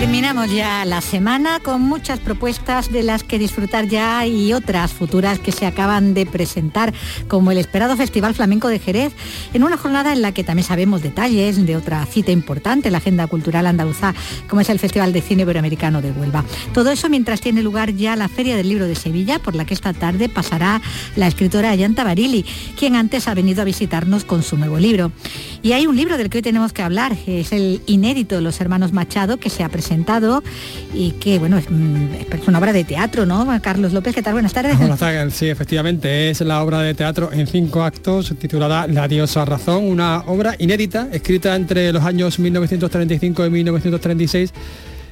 Terminamos ya la semana con muchas propuestas de las que disfrutar ya y otras futuras que se acaban de presentar, como el esperado Festival Flamenco de Jerez, en una jornada en la que también sabemos detalles de otra cita importante en la agenda cultural andaluza, como es el Festival de Cine Iberoamericano de Huelva. Todo eso mientras tiene lugar ya la Feria del Libro de Sevilla, por la que esta tarde pasará la escritora Ayanta Barili, quien antes ha venido a visitarnos con su nuevo libro. Y hay un libro del que hoy tenemos que hablar, es el inédito de los hermanos Machado, que se ha presentado y que, bueno, es, es, una obra de teatro, ¿no? Carlos López, ¿qué tal? Buenas tardes. Buenas tardes, sí, efectivamente, es la obra de teatro en cinco actos titulada La diosa razón, una obra inédita, escrita entre los años 1935 y 1936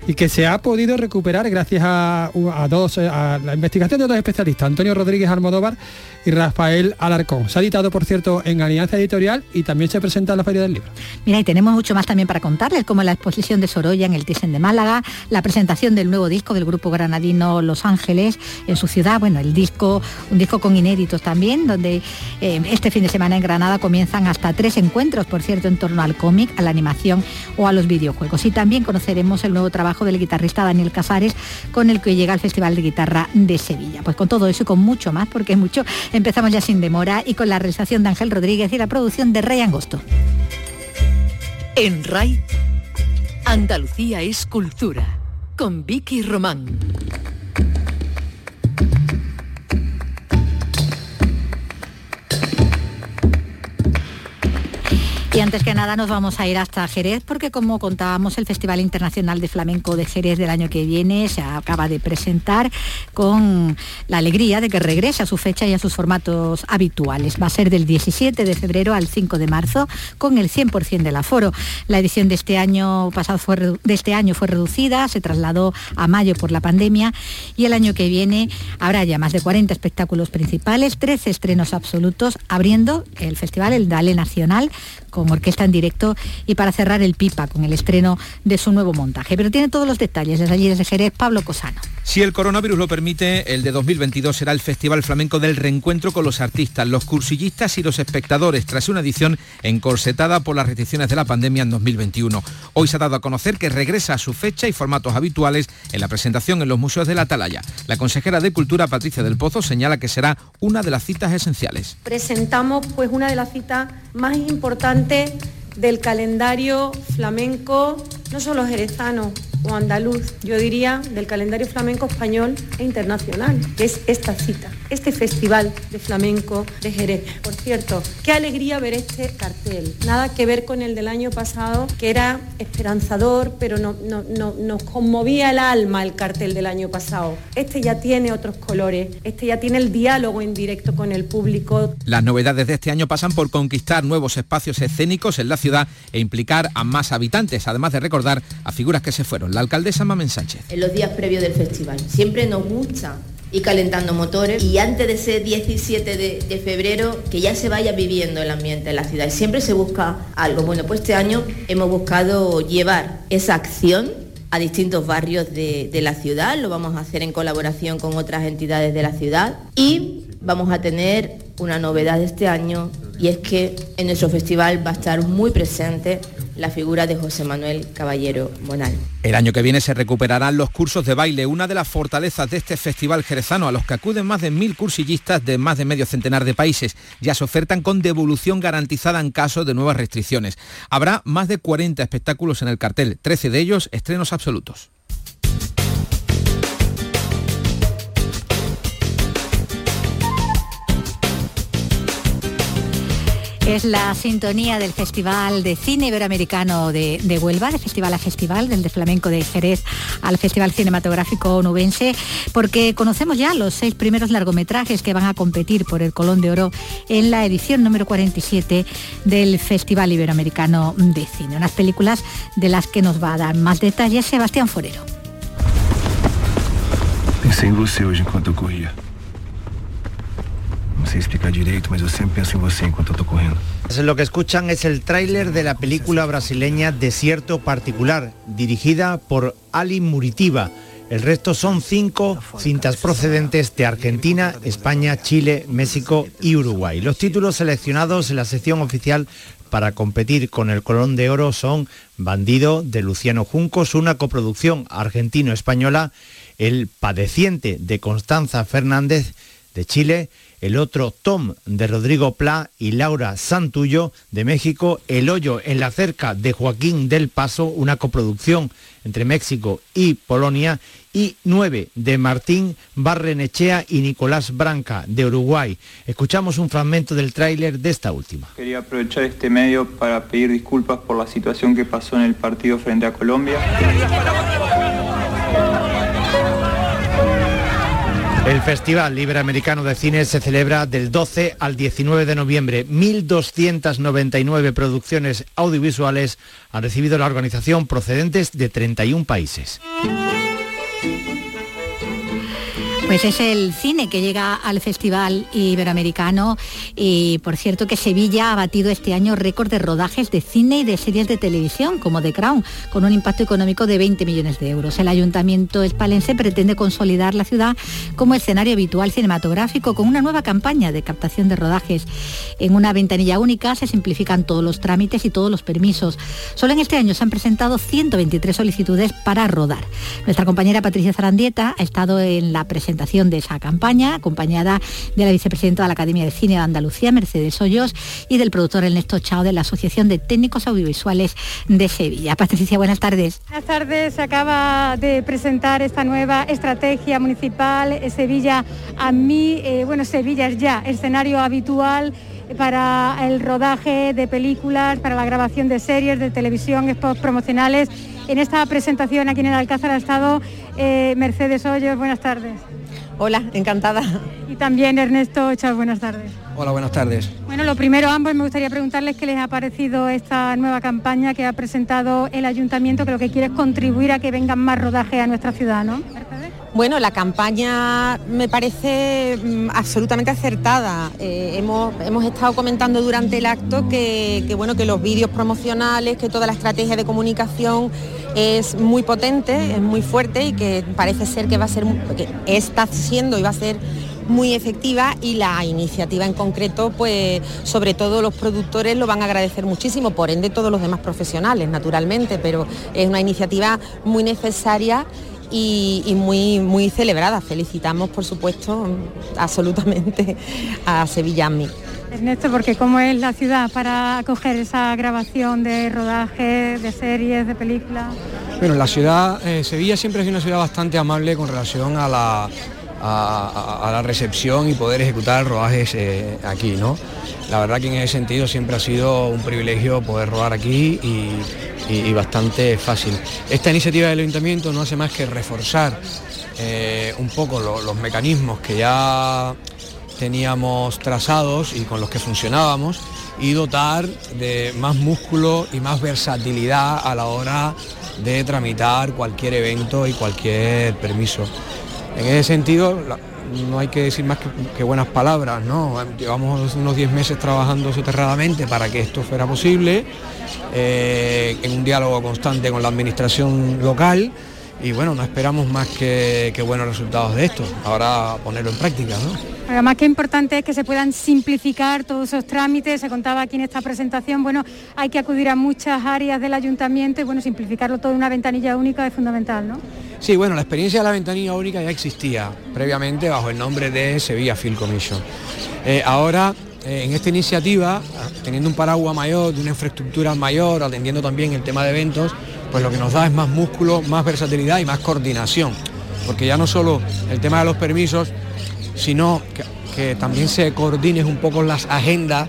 y que se ha podido recuperar gracias a, a, dos, a la investigación de dos especialistas, Antonio Rodríguez Almodóvar y Rafael Alarcón. Se ha editado, por cierto, en Alianza Editorial y también se presenta en la Feria del Libro. Mira, y tenemos mucho más también para contarles, como la exposición de Sorolla en el Thyssen de Málaga, la presentación del nuevo disco del grupo granadino Los Ángeles en su ciudad, bueno, el disco, un disco con inéditos también, donde eh, este fin de semana en Granada comienzan hasta tres encuentros, por cierto, en torno al cómic, a la animación o a los videojuegos. Y también conoceremos el nuevo trabajo del guitarrista Daniel Casares, con el que llega al Festival de Guitarra de Sevilla. Pues con todo eso y con mucho más, porque es mucho, empezamos ya sin demora y con la realización de Ángel Rodríguez y la producción de Rey Angosto. En RAI, Andalucía es cultura, con Vicky Román. Y antes que nada nos vamos a ir hasta Jerez porque como contábamos el Festival Internacional de Flamenco de Jerez del año que viene se acaba de presentar con la alegría de que regrese a su fecha y a sus formatos habituales. Va a ser del 17 de febrero al 5 de marzo con el 100% del aforo. La edición de este año pasado fue de este año fue reducida, se trasladó a mayo por la pandemia y el año que viene habrá ya más de 40 espectáculos principales, 13 estrenos absolutos, abriendo el festival el Dale Nacional con orquesta en directo y para cerrar el Pipa con el estreno de su nuevo montaje. Pero tiene todos los detalles desde allí desde Jerez, Pablo Cosano. Si el coronavirus lo permite, el de 2022 será el Festival Flamenco del reencuentro con los artistas, los cursillistas y los espectadores, tras una edición encorsetada por las restricciones de la pandemia en 2021. Hoy se ha dado a conocer que regresa a su fecha y formatos habituales en la presentación en los museos de la Atalaya. La consejera de Cultura, Patricia del Pozo, señala que será una de las citas esenciales. Presentamos pues una de las citas más importantes del calendario flamenco, no solo jerezano o andaluz, yo diría del calendario flamenco español e internacional, que es esta cita, este festival de flamenco de Jerez. Por cierto, qué alegría ver este cartel. Nada que ver con el del año pasado, que era esperanzador, pero no, no, no, nos conmovía el alma el cartel del año pasado. Este ya tiene otros colores, este ya tiene el diálogo en directo con el público. Las novedades de este año pasan por conquistar nuevos espacios escénicos en la ciudad e implicar a más habitantes, además de recordar a figuras que se fueron. La alcaldesa Mamen Sánchez. En los días previos del festival. Siempre nos gusta ir calentando motores y antes de ese 17 de, de, febrero que ya se vaya viviendo el ambiente en la ciudad. Y siempre se busca algo. Bueno, pues este año hemos buscado llevar esa acción a distintos barrios de, de la ciudad. Lo vamos a hacer en colaboración con otras entidades de la ciudad y vamos a tener una novedad de este año y es que en nuestro festival va a estar muy presente la figura de José Manuel Caballero Monal. El año que viene se recuperarán los cursos de baile, una de las fortalezas de este festival jerezano, a los que acuden más de mil cursillistas de más de medio centenar de países. Ya se ofertan con devolución garantizada en caso de nuevas restricciones. Habrá más de 40 espectáculos en el cartel, 13 de ellos estrenos absolutos. Es la sintonía del Festival de Cine Iberoamericano de, de, Huelva, de festival a festival, del de flamenco de Jerez al Festival Cinematográfico Onubense, porque conocemos ya los seis primeros largometrajes que van a competir por el Colón de Oro en la edición número 47 del Festival Iberoamericano de Cine. Unas películas de las que nos va a dar más detalles Sebastián Forero. Pensei em você hoje enquanto. No sé explicar direito, mas eu sempre penso em você enquanto eu tô correndo. Lo que escuchan es el tráiler de la película brasileña Desierto Particular, dirigida por Ali Muritiba. El resto son cinco cintas procedentes de Argentina, España, Chile, México y Uruguay. Los títulos seleccionados en la sección oficial para competir con el Colón de Oro son Bandido de Luciano Juncos, una coproducción argentino-española, El Padeciente de Constanza Fernández de Chile, el otro Tom de Rodrigo Pla y Laura Santullo de México, El Hoyo en la cerca de Joaquín del Paso, una coproducción entre México y Polonia, y 9 de Martín Barrenechea y Nicolás Branca de Uruguay. Escuchamos un fragmento del tráiler de esta última. Quería aprovechar este medio para pedir disculpas por la situación que pasó en el partido frente a Colombia. El Festival Iberoamericano de Cine se celebra del 12 al 19 de noviembre. 1.299 producciones audiovisuales han recibido la organización procedentes de 31 países. Pues es el cine que llega al Festival Iberoamericano y por cierto que Sevilla ha batido este año récord de rodajes de cine y de series de televisión como The Crown, con un impacto económico de 20 millones de euros. El Ayuntamiento espalense pretende consolidar la ciudad como escenario habitual cinematográfico con una nueva campaña de captación de rodajes. En una ventanilla única se simplifican todos los trámites y todos los permisos. Solo en este año se han presentado 123 solicitudes para rodar. Nuestra compañera Patricia Zarandieta ha estado en la presentación de esa campaña, acompañada de la vicepresidenta de la Academia de Cine de Andalucía, Mercedes Hoyos, y del productor Ernesto Chao de la Asociación de Técnicos Audiovisuales de Sevilla. Patricia, buenas tardes. Buenas tardes. Se acaba de presentar esta nueva estrategia municipal eh, Sevilla a mí. Eh, bueno, Sevilla es ya escenario habitual para el rodaje de películas, para la grabación de series, de televisión, spots promocionales. En esta presentación aquí en el Alcázar ha estado eh, Mercedes Hoyos. Buenas tardes. Hola, encantada. Y también Ernesto Chao, buenas tardes. Hola, buenas tardes. Bueno, lo primero ambos me gustaría preguntarles qué les ha parecido esta nueva campaña que ha presentado el ayuntamiento, que lo que quiere es contribuir a que vengan más rodajes a nuestra ciudad, ¿no? Bueno, la campaña me parece mm, absolutamente acertada. Eh, hemos, hemos, estado comentando durante el acto que, bueno, que los vídeos promocionales, que toda la estrategia de comunicación es muy potente, es muy fuerte y que parece ser que va a ser, que está siendo y va a ser muy efectiva y la iniciativa en concreto, pues sobre todo los productores lo van a agradecer muchísimo, por ende todos los demás profesionales, naturalmente, pero es una iniciativa muy necesaria y, muy, muy celebrada. Felicitamos, por supuesto, absolutamente a Sevilla Ernesto, porque ¿cómo es la ciudad para acoger esa grabación de rodaje, de series, de películas? Bueno, la ciudad, eh, Sevilla siempre ha sido una ciudad bastante amable con relación a la, a, la recepción y poder ejecutar rodajes eh, aquí, ¿no? La verdad que en ese sentido siempre ha sido un privilegio poder rodar aquí y bastante fácil. Esta iniciativa del ayuntamiento no hace más que reforzar eh, un poco los mecanismos que ya teníamos trazados y con los que funcionábamos y dotar de más músculo y más versatilidad a la hora de tramitar cualquier evento y cualquier permiso. En ese sentido, no hay que decir más que, buenas palabras, ¿no? Llevamos unos 10 meses trabajando soterradamente para que esto fuera posible, eh, en un diálogo constante con la administración local y bueno, no esperamos más que, buenos resultados de esto, ahora ponerlo en práctica. ¿no? Además, qué importante es que se puedan simplificar todos esos trámites, se contaba aquí en esta presentación, bueno, hay que acudir a muchas áreas del ayuntamiento y bueno, simplificarlo todo en una ventanilla única es fundamental, ¿no? Sí, bueno, la experiencia de la ventanilla única ya existía previamente bajo el nombre de Sevilla Film Commission. Eh, ahora eh, en esta iniciativa, teniendo un paraguas mayor, de una infraestructura mayor, atendiendo también el tema de eventos, pues lo que nos da es más músculo, más versatilidad y más coordinación. Porque ya no solo el tema de los permisos, sino que, también se coordinen un poco las agendas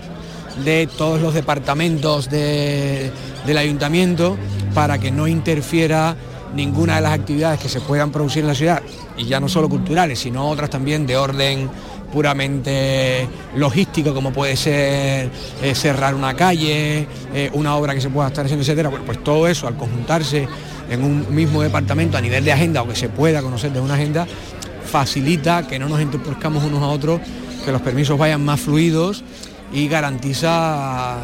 de todos los departamentos del ayuntamiento para que no interfiera ninguna de las actividades que se puedan producir en la ciudad, y ya no solo culturales, sino otras también de orden puramente logístico, como puede ser eh, cerrar una calle, eh, una obra que se pueda estar haciendo, etcétera, pues, pues todo eso al conjuntarse en un mismo departamento a nivel de agenda o que se pueda conocer de una agenda, facilita que no nos interpuscamos unos a otros, que los permisos vayan más fluidos y garantiza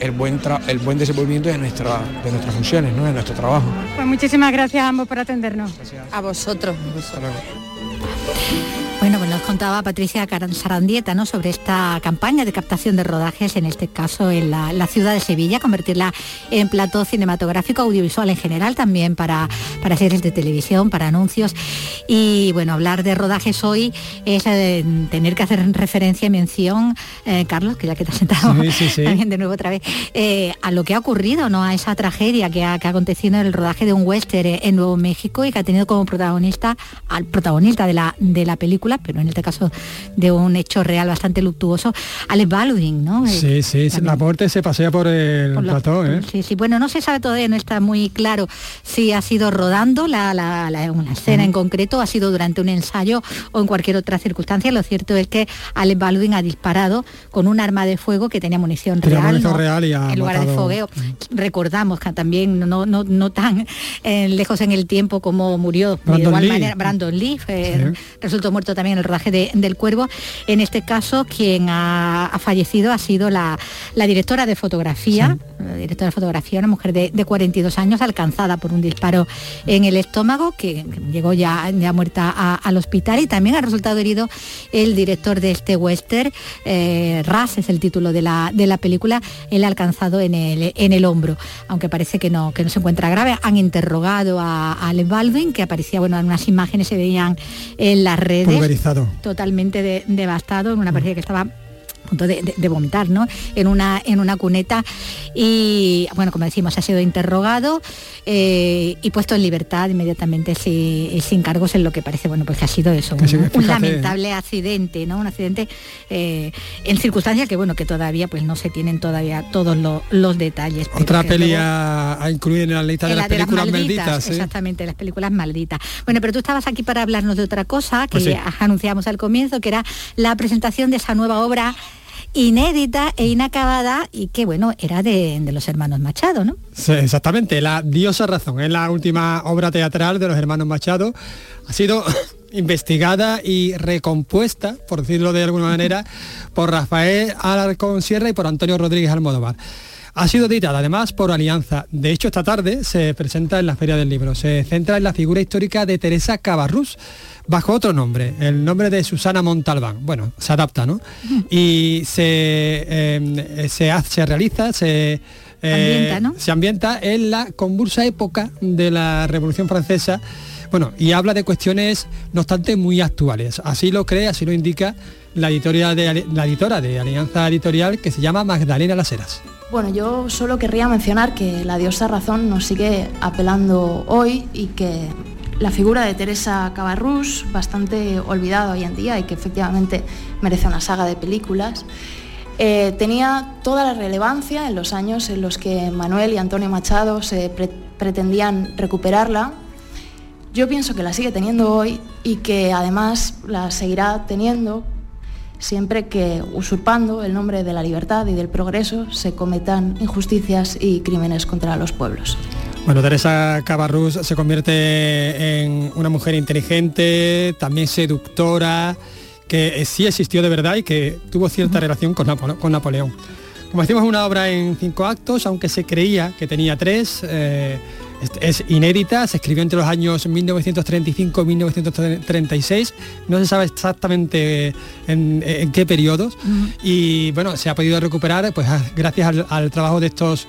el buen, el buen desenvolvimiento de, nuestra, de nuestras funciones, ¿no? de nuestro trabajo. Pues muchísimas gracias a ambos por atendernos. A vosotros. Bueno, pues nos contaba Patricia Sarandieta ¿no? sobre esta campaña de captación de rodajes, en este caso en la, ciudad de Sevilla, convertirla en plató cinematográfico, audiovisual en general, también para, para series de televisión, para anuncios. Y bueno, hablar de rodajes hoy es eh, tener que hacer referencia y mención, eh, Carlos, que ya que te has sentado también de nuevo otra vez, eh, a lo que ha ocurrido, ¿no? a esa tragedia que ha, que ha acontecido en el rodaje de un western en Nuevo México y que ha tenido como protagonista al protagonista de la, de la película pero en este caso de un hecho real bastante luctuoso, Alex Baldwin, ¿no? Sí, sí, la muerte se pasea por el plató, ¿eh? Sí, sí, bueno, no se sabe todavía, no está muy claro si ha sido rodando la, una escena en concreto, ha sido durante un ensayo o en cualquier otra circunstancia. Lo cierto es que Alex Baldwin ha disparado con un arma de fuego que tenía munición real, en lugar de fogueo. Recordamos que también no, no, no tan eh, lejos en el tiempo como murió Brandon de igual Lee. manera Brandon Lee, resultó muerto también el de, del Cuervo. En este caso, quien ha, fallecido ha sido la, directora de fotografía, directora de fotografía, una mujer de, 42 años, alcanzada por un disparo en el estómago, que, llegó ya, ya muerta al hospital y también ha resultado herido el director de este western, eh, Ras es el título de la, de la película, él ha alcanzado en el, en el hombro, aunque parece que no, que no se encuentra grave. Han interrogado a, a Baldwin, que aparecía, bueno, en unas imágenes se veían en las redes. Totalmente devastado, en una partida que estaba punto de, vomitar, ¿no? En una, en una cuneta y, bueno, como decimos, ha sido interrogado eh, y puesto en libertad inmediatamente sin, cargos en lo que parece, bueno, pues que ha sido eso, un, lamentable accidente, ¿no? Un accidente eh, en circunstancias que, bueno, que todavía pues no se tienen todavía todos los detalles. Otra peli a, incluir en la lista de las películas malditas. Exactamente, las películas malditas. Bueno, pero tú estabas aquí para hablarnos de otra cosa que pues anunciamos al comienzo, que era la presentación de esa nueva obra inédita e inacabada y que bueno, era de, los hermanos Machado, ¿no? Sí, exactamente, La Diosa Razón, es la última obra teatral de los hermanos Machado. Ha sido investigada y recompuesta, por decirlo de alguna manera, por Rafael Alarcón Sierra y por Antonio Rodríguez Almodóvar. Ha sido editada además por Alianza. De hecho, esta tarde se presenta en la Feria del Libro. Se centra en la figura histórica de Teresa Cabarrús, bajo otro nombre, el nombre de Susana Montalbán. Bueno, se adapta, ¿no? Y se, em, se, realiza, se, eh, se ambienta en la convulsa época de la Revolución Francesa. Bueno, y habla de cuestiones, no obstante, muy actuales. Así lo cree, así lo indica la, editorial de, la editora de Alianza Editorial, que se llama Magdalena Las Heras. Bueno, yo solo querría mencionar que la diosa razón nos sigue apelando hoy y que la figura de Teresa Cabarrús, bastante olvidada hoy en día y que efectivamente merece una saga de películas, eh, tenía toda la relevancia en los años en los que Manuel y Antonio Machado se pretendían recuperarla. Yo pienso que la sigue teniendo hoy y que además la seguirá teniendo siempre que, usurpando el nombre de la libertad y del progreso, se cometan injusticias y crímenes contra los pueblos. Bueno, Teresa Cabarrús se convierte en una mujer inteligente, también seductora, que sí existió de verdad y que tuvo cierta relación con, Napoleón. Como decimos, una obra en cinco actos, aunque se creía que tenía tres. Eh, es, inédita, se escribió entre los años 1935 y 1936, no se sabe exactamente en, qué periodos y bueno, se ha podido recuperar pues gracias al trabajo de estos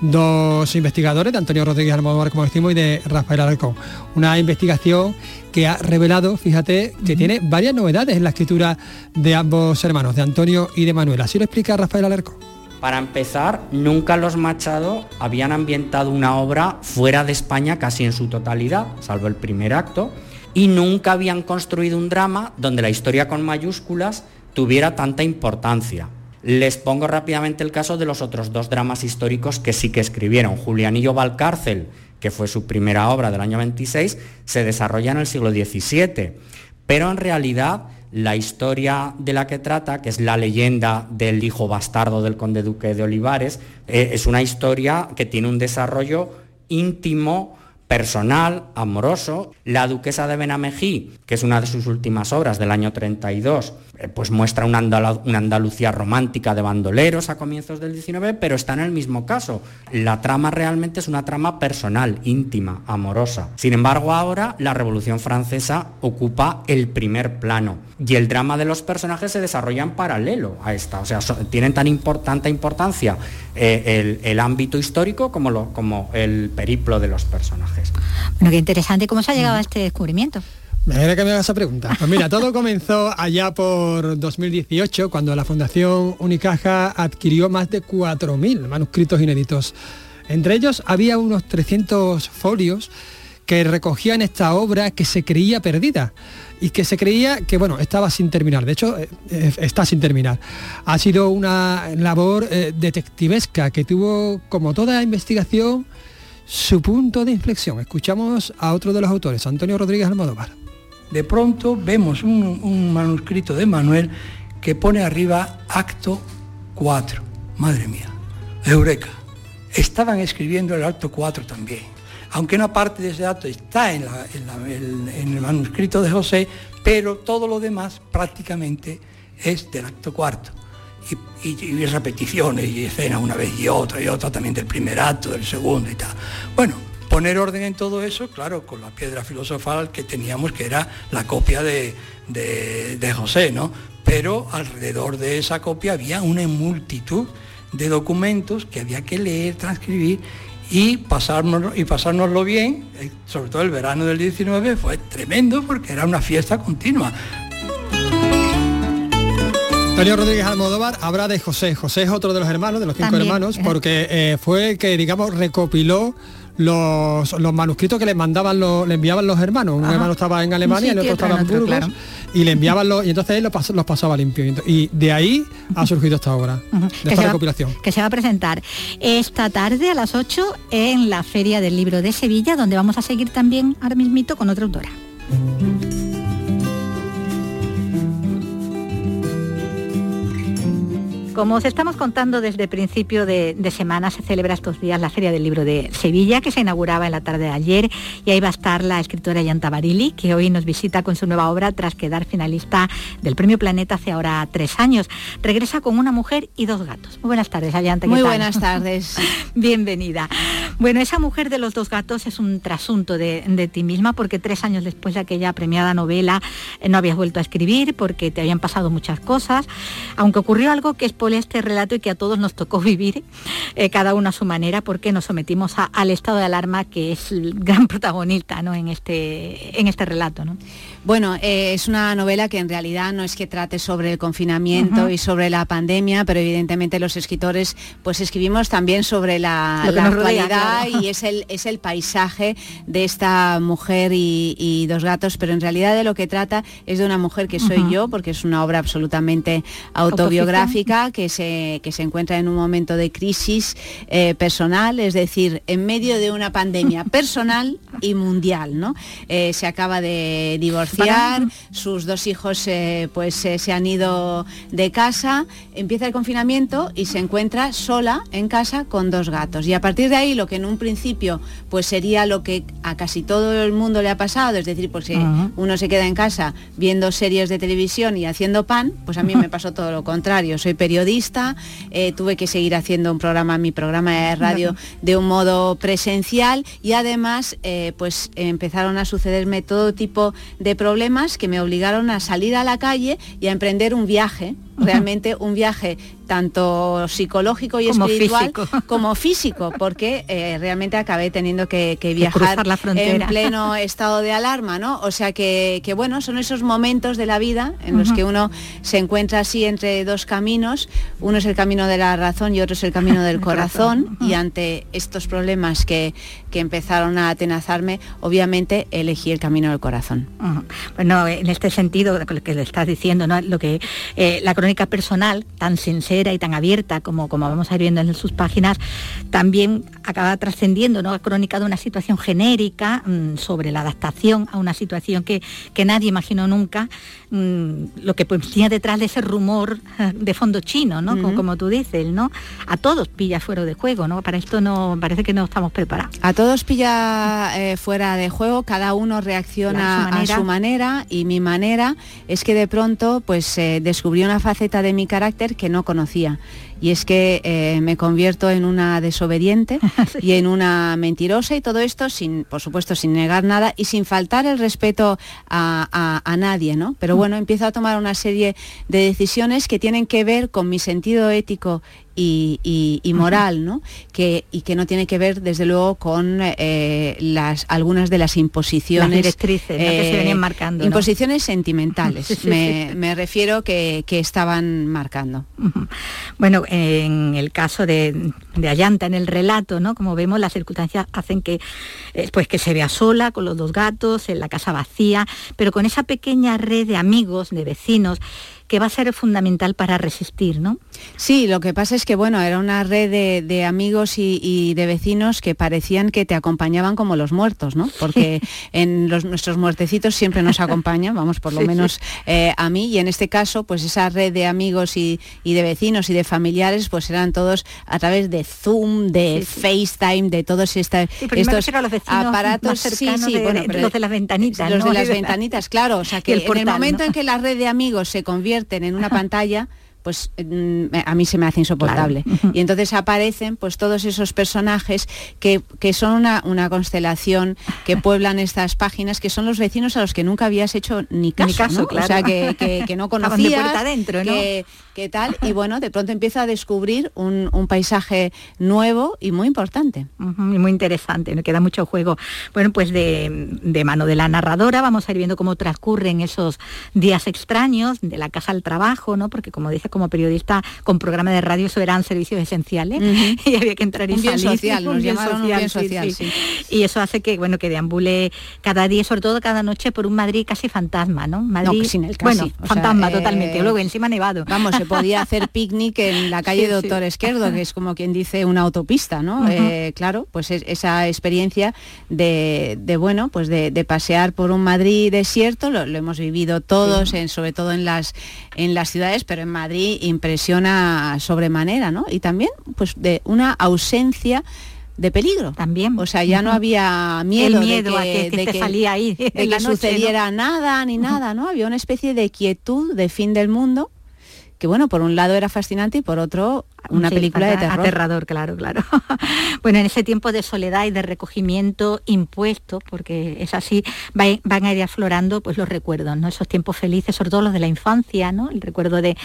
dos investigadores, de Antonio Rodríguez Almodóvar, como decimos, y de Rafael Alarcón. Una investigación que ha revelado, fíjate, que tiene varias novedades en la escritura de ambos hermanos, de Antonio y de Manuel. Así lo explica Rafael Alarcón. Para empezar, nunca los Machado habían ambientado una obra fuera de España casi en su totalidad, salvo el primer acto, y nunca habían construido un drama donde la historia con mayúsculas tuviera tanta importancia. Les pongo rápidamente el caso de los otros dos dramas históricos que sí que escribieron. Julianillo Valcárcel, que fue su primera obra del año 26, se desarrolla en el siglo XVII. Pero en realidad la historia de la que trata, que es la leyenda del hijo bastardo del conde duque de Olivares, eh, es una historia que tiene un desarrollo íntimo personal, amoroso. La duquesa de Benamejí, que es una de sus últimas obras del año 32, eh, pues muestra una, Andalucía romántica de bandoleros a comienzos del 19, pero está en el mismo caso. La trama realmente es una trama personal, íntima, amorosa. Sin embargo, ahora la Revolución Francesa ocupa el primer plano y el drama de los personajes se desarrolla en paralelo a esta. O sea, tienen tan importante importancia eh, el, ámbito histórico como, como el periplo de los personajes. Bueno, qué interesante. ¿Cómo se ha llegado a este descubrimiento? Me alegra que me hagas esa pregunta. Pues mira, todo comenzó allá por 2018, cuando la Fundación Unicaja adquirió más de 4.000 manuscritos inéditos. Entre ellos había unos 300 folios que recogían esta obra que se creía perdida y que se creía que bueno estaba sin terminar de hecho eh, eh, está sin terminar ha sido una labor eh, detectivesca que tuvo como toda investigación su punto de inflexión escuchamos a otro de los autores Antonio Rodríguez Almodóvar de pronto vemos un, manuscrito de Manuel que pone arriba acto 4. Madre mía, eureka. Estaban escribiendo el acto 4 también. Aunque una parte de ese acto está en, el manuscrito de José, pero todo lo demás prácticamente es del acto cuarto. Y, y, repeticiones y escenas una vez y otra y otra también del primer acto, del segundo y tal. Bueno, poner orden en todo eso, claro, con la piedra filosofal que teníamos, que era la copia de, José, ¿no? Pero alrededor de esa copia había una multitud de documentos que había que leer, transcribir y pasárnoslo, y pasárnoslo bien, eh, sobre todo el verano del 19 fue tremendo porque era una fiesta continua. Antonio Rodríguez Almodóvar habla de José. José es otro de los hermanos, de los cinco hermanos, porque eh, fue el que, digamos, recopiló los, los manuscritos que le mandaban los, le enviaban los hermanos. Un hermano estaba en Alemania y el otro estaba en Burgos. Y le enviaban los, y entonces él los, los pasaba limpio. Y de ahí ha surgido esta obra, de esta recopilación. que se va a presentar esta tarde a las 8 en la Feria del Libro de Sevilla, donde vamos a seguir también ahora mismito con otra autora. Como os estamos contando desde principio de, semana, se celebra estos días la Feria del Libro de Sevilla, que se inauguraba en la tarde de ayer, y ahí va a estar la escritora Yanta Barili, que hoy nos visita con su nueva obra tras quedar finalista del Premio Planeta hace ahora tres años. Regresa con una mujer y dos gatos. Muy buenas tardes, Ayanta. Muy buenas tardes. Bienvenida. Bueno, esa mujer de los dos gatos es un trasunto de, ti misma, porque tres años después de aquella premiada novela eh, no habías vuelto a escribir, porque te habían pasado muchas cosas, aunque ocurrió algo que es este relato y que a todos nos tocó vivir, eh, cada uno a su manera, porque nos sometimos al estado de alarma que es el gran protagonista ¿no? en, este, en este relato. ¿no? Bueno, eh, es una novela que en realidad no es que trate sobre el confinamiento y sobre la pandemia, pero evidentemente los escritores pues escribimos también sobre la, actualidad y es el, es el paisaje de esta mujer y, dos gatos, pero en realidad de lo que trata es de una mujer que soy yo, porque es una obra absolutamente autobiográfica que se, que se encuentra en un momento de crisis eh, personal, es decir, en medio de una pandemia personal y mundial, ¿no? Eh, se acaba de divorciar sus dos hijos eh, pues se han ido de casa, empieza el confinamiento y se encuentra sola en casa con dos gatos. Y a partir de ahí lo que en un principio pues sería lo que a casi todo el mundo le ha pasado, es decir, pues si uno se queda en casa viendo series de televisión y haciendo pan, pues a mí me pasó todo lo contrario. Soy periodista, eh, tuve que seguir haciendo un programa, mi programa de radio, de un modo presencial y además pues empezaron a sucederme todo tipo de problemas que me obligaron a salir a la calle y a emprender un viaje realmente un viaje tanto psicológico y espiritual como físico, porque eh, realmente acabé teniendo que, viajar en pleno estado de alarma, ¿no? O sea que, bueno, son esos momentos de la vida en los que uno se encuentra así entre dos caminos, uno es el camino de la razón y otro es el camino del corazón, y ante estos problemas que, que empezaron a atenazarme, obviamente elegí el camino del corazón. Bueno, en este sentido, lo que le estás diciendo, ¿no? lo que eh, la crónica personal tan sincera y tan abierta como, como vamos a ir viendo en sus páginas, también acaba trascendiendo, ¿no? Ha cronicado una situación genérica mm, sobre la adaptación a una situación que, que nadie imaginó nunca, mm, lo que pues, tenía detrás de ese rumor de fondo chino, ¿no? como, tú dices, ¿no? A todos pilla fuera de juego, ¿no? Para esto no parece que no estamos preparados. A todos pilla eh, fuera de juego, cada uno reacciona a su manera y mi manera es que de pronto pues eh, descubrí una faceta de mi carácter que no conocía y es que eh, me convierto en una desobediente y en una mentirosa y todo esto sin, por supuesto, sin negar nada y sin faltar el respeto a, nadie, ¿no? Pero mm. bueno, empiezo a tomar una serie de decisiones que tienen que ver con mi sentido ético y, moral, ¿no? Que, y que no tiene que ver, desde luego, con eh, las, algunas de las imposiciones. directrices que se venían marcando. Imposiciones sentimentales, me, refiero que, que estaban marcando. Bueno, en el caso de, de, Allanta, en el relato, ¿no? Como vemos, las circunstancias hacen que, eh, pues, que se vea sola, con los dos gatos, en la casa vacía, pero con esa pequeña red de amigos, de vecinos, que va a ser fundamental para resistir, ¿no? Sí, lo que pasa es que, bueno, era una red de, amigos y, de vecinos que parecían que te acompañaban como los muertos, ¿no? Porque en los, nuestros muertecitos siempre nos acompañan, vamos, por lo menos eh, a mí, y en este caso, pues esa red de amigos y, de vecinos y de familiares, pues eran todos a través de Zoom, de FaceTime, de todos esta, estos aparatos, sí, sí, bueno, los de las ventanitas, los de las ventanitas, claro, o sea que en el momento en que la red de amigos se convierte en una pantalla pues mm, a mí se me hace insoportable. Y entonces aparecen pues todos esos personajes que, son una, una, constelación que pueblan estas páginas, que son los vecinos a los que nunca habías hecho ni caso, o sea, que, que, no conocías, adentro, que, tal, y bueno, de pronto empieza a descubrir un, paisaje nuevo y muy importante. y muy interesante, me queda mucho juego. Bueno, pues de, mano de la narradora vamos a ir viendo cómo transcurren esos días extraños, de la casa al trabajo, ¿no? Porque como dice como periodista con programa de radio, eso eran servicios esenciales y había que entrar y salir. social, nos llamaron un bien social, Y eso hace que, bueno, que deambule cada día, sobre todo cada noche, por un Madrid casi fantasma, ¿no? Madrid, sin el casi. Bueno, fantasma eh, totalmente. Luego encima nevado. Vamos, se podía hacer picnic en la calle Doctor Esquerdo, que es como quien dice una autopista, ¿no? Eh, claro, pues esa experiencia de, bueno, pues de, pasear por un Madrid desierto, lo, hemos vivido todos, en, sobre todo en las, en las ciudades, pero en Madrid impresiona sobremanera, ¿no? Y también pues de una ausencia de peligro. También. O sea, ya no había miedo, miedo de que, te salía ahí, de que sucediera nada ni nada, ¿no? Había una especie de quietud, de fin del mundo, que bueno, por un lado era fascinante y por otro una película de terror. Aterrador, claro, claro. bueno, en ese tiempo de soledad y de recogimiento impuesto, porque es así, van a ir aflorando pues los recuerdos, ¿no? Esos tiempos felices, sobre todo los de la infancia, ¿no? El recuerdo de,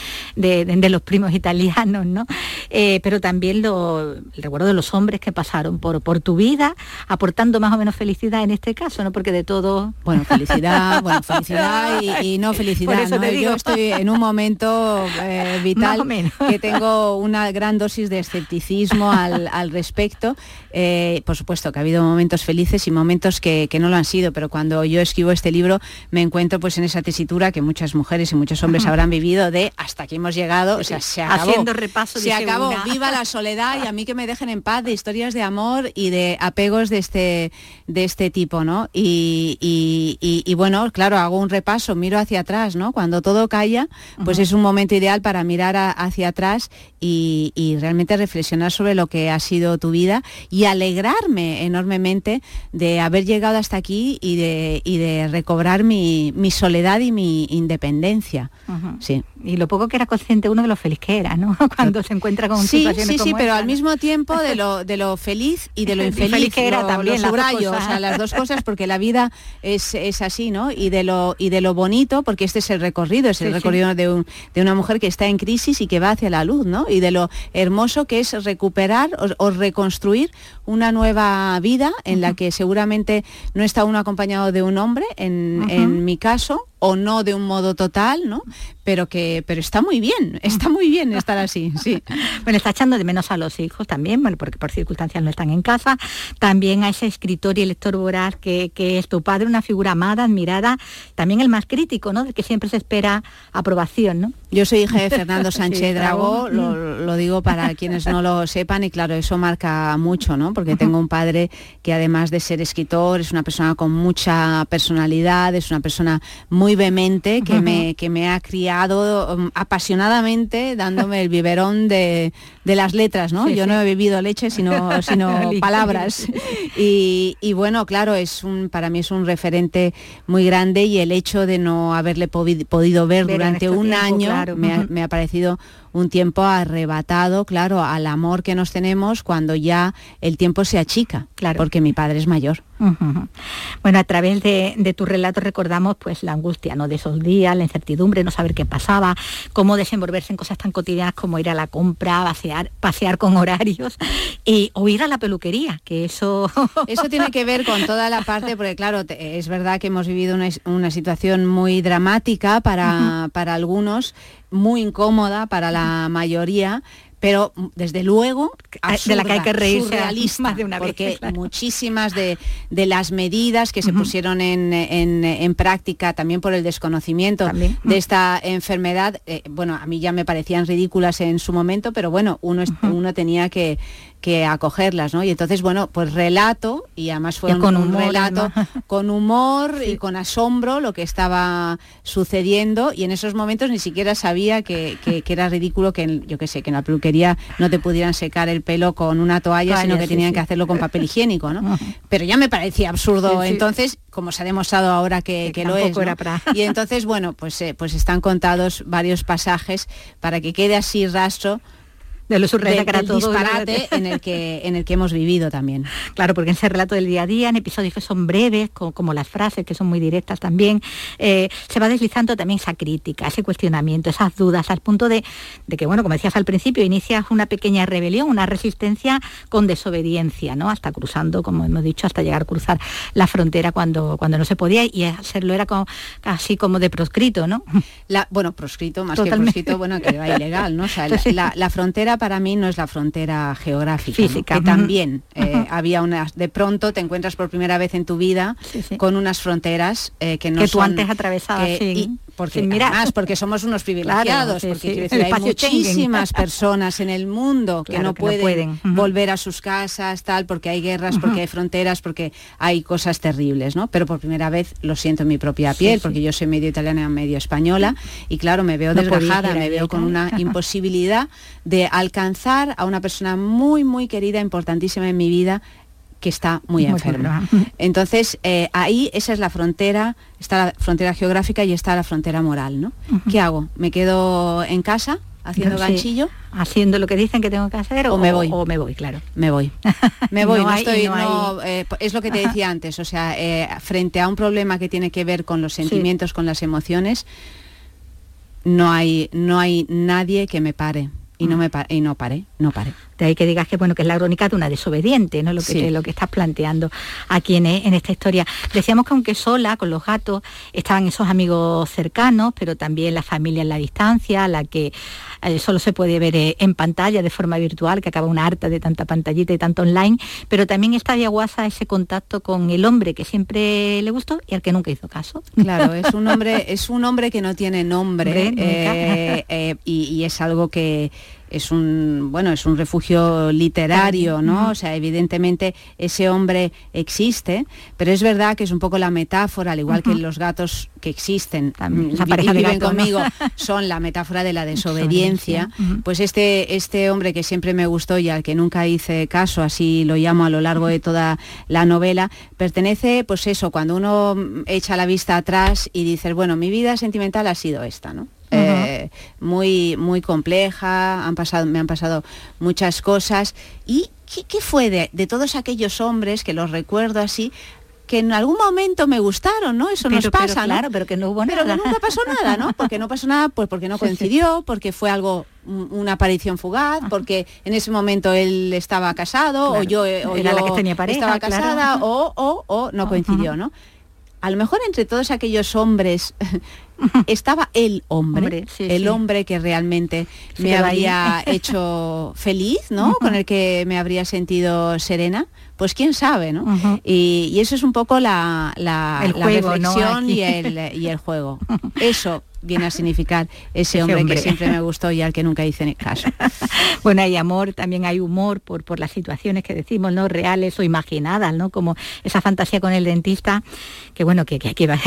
los primos italianos, ¿no? Eh, pero también lo, el recuerdo de los hombres que pasaron por, por tu vida, aportando más o menos felicidad en este caso, ¿no? Porque de todo... Bueno, felicidad, bueno, felicidad y, no felicidad, Yo estoy en un momento eh, vital que tengo una gran dosis de escepticismo al, respecto. Eh, por supuesto que ha habido momentos felices y momentos que, no lo han sido, pero cuando yo escribo este libro me encuentro pues en esa tesitura que muchas mujeres y muchos hombres habrán vivido de hasta aquí hemos llegado, o sea, se acabó. Haciendo repaso Se acabó, viva la soledad y a mí que me dejen en paz de historias de amor y de apegos de este, de este tipo, ¿no? Y, y, bueno, claro, hago un repaso, miro hacia atrás, ¿no? Cuando todo calla, pues es un momento ideal para mirar hacia atrás y, y, realmente reflexionar sobre lo que ha sido tu vida y alegrarme enormemente de haber llegado hasta aquí y de, de recobrar mi, soledad y mi independencia. Sí. Y lo poco que era consciente uno de lo feliz que era, ¿no? Cuando se encuentra con sí, Sí, sí, pero al mismo tiempo de lo, de lo feliz y de lo infeliz. que era también, las o sea, las dos cosas, porque la vida es, así, ¿no? Y de, lo, y de lo bonito, porque este es el recorrido, es el recorrido de, de una mujer que está en crisis y que va hacia la luz, ¿no? Y de lo hermoso que es recuperar o, reconstruir una nueva vida en la que seguramente no está uno acompañado de un hombre, en, mi caso, o no de un modo total, ¿no? Pero que pero está muy bien, está muy bien estar así, sí. bueno, está echando de menos a los hijos también, bueno, porque por circunstancias no están en casa, también a ese escritor y lector voraz que, es tu padre, una figura amada, admirada, también el más crítico, ¿no? Del que siempre se espera aprobación, ¿no? Yo soy hija de Fernando Sánchez Dragó, lo, digo para quienes no lo sepan y claro, eso marca mucho, ¿no? Porque tengo un padre que además de ser escritor, es una persona con mucha personalidad, es una persona muy vehemente, que, me, que me ha criado um, apasionadamente, dándome el biberón de, las letras, ¿no? Yo no he bebido leche, sino, sino palabras. Y, bueno, claro, es un, para mí es un referente muy grande y el hecho de no haberle podido ver, durante este un año me, ha, parecido un tiempo arrebatado, claro, al amor que nos tenemos cuando ya el tiempo se achica, claro. porque mi padre es mayor. Bueno, a través de, tu relato recordamos pues la angustia ¿no? de esos días, la incertidumbre, no saber qué pasaba, cómo desenvolverse en cosas tan cotidianas como ir a la compra, pasear, pasear con horarios y, o ir a la peluquería, que eso... Eso tiene que ver con toda la parte, porque claro, es verdad que hemos vivido una, situación muy dramática para, para algunos, muy incómoda para la mayoría, pero desde luego de la que hay que reírse más de una vez, porque muchísimas de, las medidas que se pusieron en, práctica también por el desconocimiento de esta enfermedad, eh, bueno, a mí ya me parecían ridículas en su momento, pero bueno, uno, uno tenía que, que acogerlas, ¿no? Y entonces, bueno, pues relato, y además fue un, relato con humor y con asombro lo que estaba sucediendo, y en esos momentos ni siquiera sabía que, era ridículo que, yo qué sé, que en la peluquería no te pudieran secar el pelo con una toalla, sino que tenían que hacerlo con papel higiénico, ¿no? Pero ya me parecía absurdo, entonces, como se ha demostrado ahora que, lo es. Y entonces, bueno, pues, eh, pues están contados varios pasajes para que quede así rastro de lo surreal del disparate en el que en el que hemos vivido también. Claro, porque en ese relato del día a día, en episodios que son breves, como, las frases que son muy directas también, eh, se va deslizando también esa crítica, ese cuestionamiento, esas dudas, al punto de, que, bueno, como decías al principio, inicias una pequeña rebelión, una resistencia con desobediencia, ¿no? Hasta cruzando, como hemos dicho, hasta llegar a cruzar la frontera cuando, cuando no se podía y hacerlo era como, casi como de proscrito, ¿no? La, bueno, proscrito, más que proscrito, bueno, que era ilegal, ¿no? O sea, la frontera para mí no es la frontera geográfica, física, que también eh, había unas, de pronto te encuentras por primera vez en tu vida con unas fronteras eh, que no que tú antes atravesabas, porque además, porque somos unos privilegiados, porque hay muchísimas personas en el mundo que, no, pueden volver a sus casas, tal, porque hay guerras, porque hay fronteras, porque hay cosas terribles, ¿no? Pero por primera vez lo siento en mi propia piel, porque yo soy medio italiana, medio española, y claro, me veo desgajada, me veo con una imposibilidad de alcanzar a una persona muy, muy querida, importantísima en mi vida, que está muy, enferma. Entonces, eh, ahí esa es la frontera, está la frontera geográfica y está la frontera moral, ¿no? ¿Qué hago? ¿Me quedo en casa haciendo ganchillo? Haciendo lo que dicen que tengo que hacer o, me voy. O me voy, claro. Me voy. Me voy, no, estoy, eh, es lo que te decía antes, o sea, eh, frente a un problema que tiene que ver con los sentimientos, con las emociones, no hay, no hay nadie que me pare y no me y no paré, no paré. De ahí que digas que bueno que es la crónica de una desobediente, ¿no? Lo que, lo que estás planteando aquí en, en, esta historia. Decíamos que aunque sola, con los gatos, estaban esos amigos cercanos, pero también la familia en la distancia, la que eh, solo se puede ver eh, en pantalla de forma virtual, que acaba una harta de tanta pantallita y tanto online, pero también está Yaguasa ese contacto con el hombre que siempre le gustó y al que nunca hizo caso. Claro, es un hombre, es un hombre que no tiene nombre eh, y es algo que es un bueno es un refugio literario no o sea evidentemente ese hombre existe pero es verdad que es un poco la metáfora al igual que los gatos que existen También, y viven conmigo son la metáfora de la desobediencia. pues este este hombre que siempre me gustó y al que nunca hice caso así lo llamo a lo largo de toda la novela pertenece pues eso cuando uno echa la vista atrás y dice bueno mi vida sentimental ha sido esta no eh, muy, muy compleja, han pasado, me han pasado muchas cosas. ¿Y qué, fue de, todos aquellos hombres, que los recuerdo así, que en algún momento me gustaron, ¿no? Eso nos pasa, claro, pero que no hubo nada. Pero que nunca pasó nada, ¿no? Porque no pasó nada, pues porque no coincidió, porque fue algo una aparición fugaz, porque en ese momento él estaba casado o yo, o Era la que tenía pareja, estaba casada o, o, o, no coincidió, ¿no? a lo mejor entre todos aquellos hombres estaba el hombre, el hombre que realmente me habría hecho feliz, ¿no? Con el que me habría sentido serena. Pues quién sabe, ¿no? y, eso es un poco la, la, reflexión y, el, y el juego. Eso viene a significar ese, hombre, que siempre me gustó y al que nunca hice caso. bueno, hay amor, también hay humor por, por las situaciones que decimos, ¿no? Reales o imaginadas, ¿no? Como esa fantasía con el dentista, que bueno, que, que, va,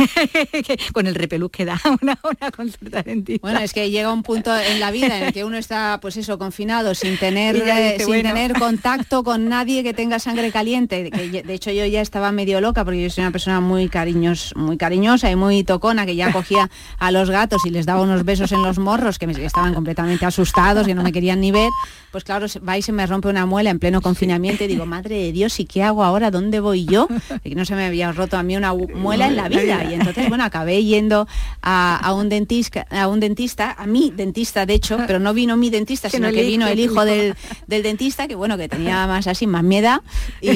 con el repelús que da una, una consulta dentista. Bueno, es que llega un punto en la vida en el que uno está, pues eso, confinado, sin tener, eh, sin tener contacto con nadie que tenga sangre caliente. Que, de hecho, yo ya estaba medio loca porque yo soy una persona muy, cariños, muy cariñosa y muy tocona, que ya cogía a los gatos y les daba unos besos en los morros que me, estaban completamente asustados y no me querían ni ver, pues claro, va y se me rompe una muela en pleno confinamiento y digo, madre de Dios, ¿y qué hago ahora? ¿Dónde voy yo? Y no se me había roto a mí una muela en la vida. Y entonces, bueno, acabé yendo a, un dentista, a un dentista, a mi dentista, de hecho, pero no vino mi dentista, sino que vino el hijo del, dentista, que bueno, que tenía más así, más miedo, y,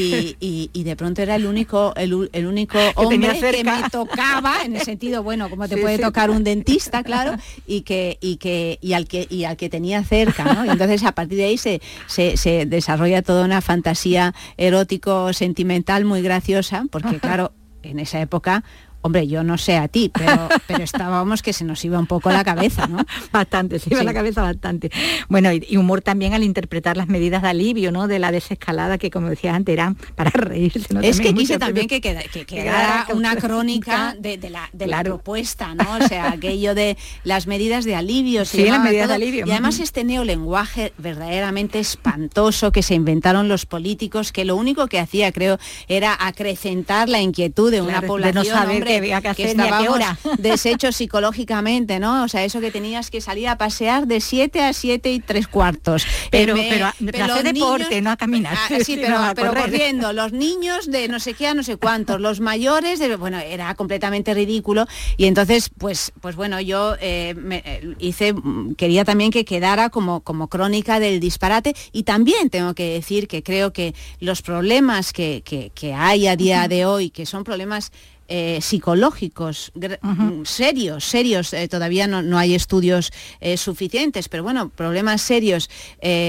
de pronto era el único, el, único hombre que, me tocaba, en el sentido, bueno, como te puede tocar un dentista, claro, y que, y que, y al que, y al que tenía cerca, ¿no? Y entonces a partir de ahí se, se, desarrolla toda una fantasía erótico, sentimental muy graciosa, porque claro, en esa época Hombre, yo no sé a ti, pero, pero estábamos que se nos iba un poco la cabeza, ¿no? bastante, se iba la cabeza bastante. Bueno, y, humor también al interpretar las medidas de alivio, ¿no? De la desescalada que, como decía antes, eran para reírse. Es que quise también que, quedara una crónica de, la, de la, propuesta, ¿no? O sea, aquello de las medidas de alivio. Sí, las medidas de alivio. Y además este neolenguaje verdaderamente espantoso que se inventaron los políticos, que lo único que hacía, creo, era acrecentar la inquietud de una población, de no saber hombre, que, que, hacer deshechos psicológicamente, ¿no? O sea, eso que tenías que salir a pasear de 7 a 7 y tres cuartos. Pero, pero, hacer deporte, no a caminar. Ah, sí, pero, pero corriendo. Los niños de no sé qué a no sé cuántos, los mayores, de, bueno, era completamente ridículo. Y entonces, pues, pues bueno, yo eh, eh, hice, quería también que quedara como, como crónica del disparate. Y también tengo que decir que creo que los problemas que, que hay a día de hoy, que son problemas eh, psicológicos mm, serios, serios, eh, todavía no, hay estudios eh, suficientes, pero bueno, problemas serios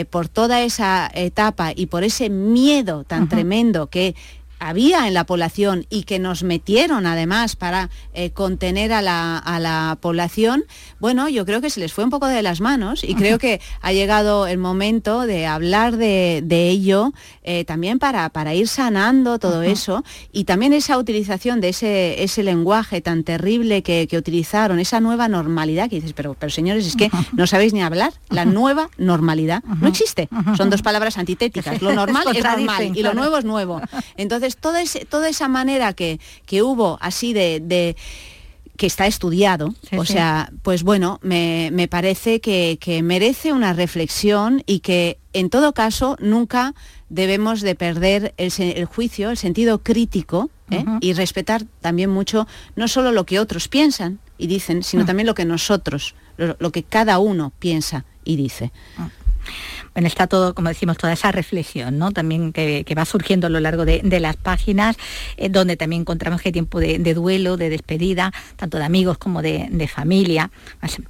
por toda esa etapa y por ese miedo tan tremendo que había en la población y que nos metieron además para eh, contener a la, población, bueno, yo creo que se les fue un poco de las manos y creo que ha llegado el momento de hablar de, ello eh, también para, para, ir sanando todo eso y también esa utilización de ese, ese lenguaje tan terrible que, utilizaron, esa nueva normalidad que dices, pero, pero señores, es que no sabéis ni hablar, la nueva normalidad no existe, son dos palabras antitéticas, lo normal es normal y lo nuevo es nuevo. Entonces, toda, toda esa manera que, que hubo así de, que está estudiado, o sea, pues bueno, me, parece que, merece una reflexión y que en todo caso nunca debemos de perder el, juicio, el sentido crítico ¿eh? y respetar también mucho no solo lo que otros piensan y dicen, sino también lo que nosotros, lo, que cada uno piensa y dice. Ah bueno, está todo, como decimos, toda esa reflexión, ¿no? También que, va surgiendo a lo largo de, las páginas, eh, donde también encontramos que tiempo de, duelo, de despedida, tanto de amigos como de, familia.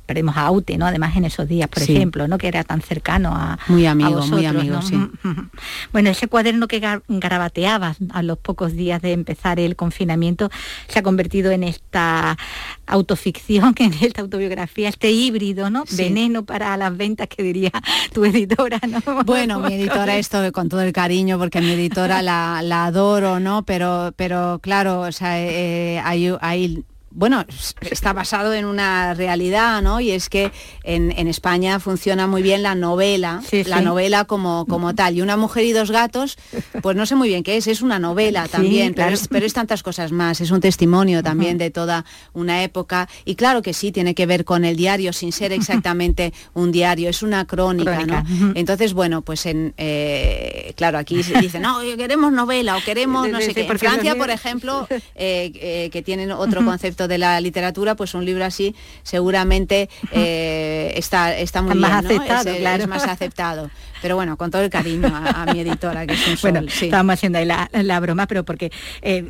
Perdemos a Aute, ¿no? Además en esos días, por ejemplo, ¿no? Que era tan cercano a Muy amigo, muy amigo, sí. Bueno, ese cuaderno que garabateabas a los pocos días de empezar el confinamiento se ha convertido en esta autoficción, en esta autobiografía, este híbrido, ¿no? Veneno para las ventas que diría tu editora Bueno, mi editora esto con todo el cariño, porque mi editora la, adoro, ¿no? Pero, pero claro, o sea, eh, hay, hay bueno, está basado en una realidad, ¿no? Y es que en, España funciona muy bien la novela, la novela como, como tal. Y una mujer y dos gatos, pues no sé muy bien qué es, es una novela también, pero, es, tantas cosas más, es un testimonio también de toda una época. Y claro que sí, tiene que ver con el diario, sin ser exactamente un diario, es una crónica, ¿no? Entonces, bueno, pues en, eh, claro, aquí se dice, no, queremos novela o queremos no sé qué. En Francia, por ejemplo, eh, eh, que tienen otro concepto de la literatura, pues un libro así seguramente eh, está, está muy más aceptado, es, más aceptado. Pero bueno, con todo el cariño a, mi editora, que es un sol, Bueno, estamos haciendo ahí la, broma, pero porque eh,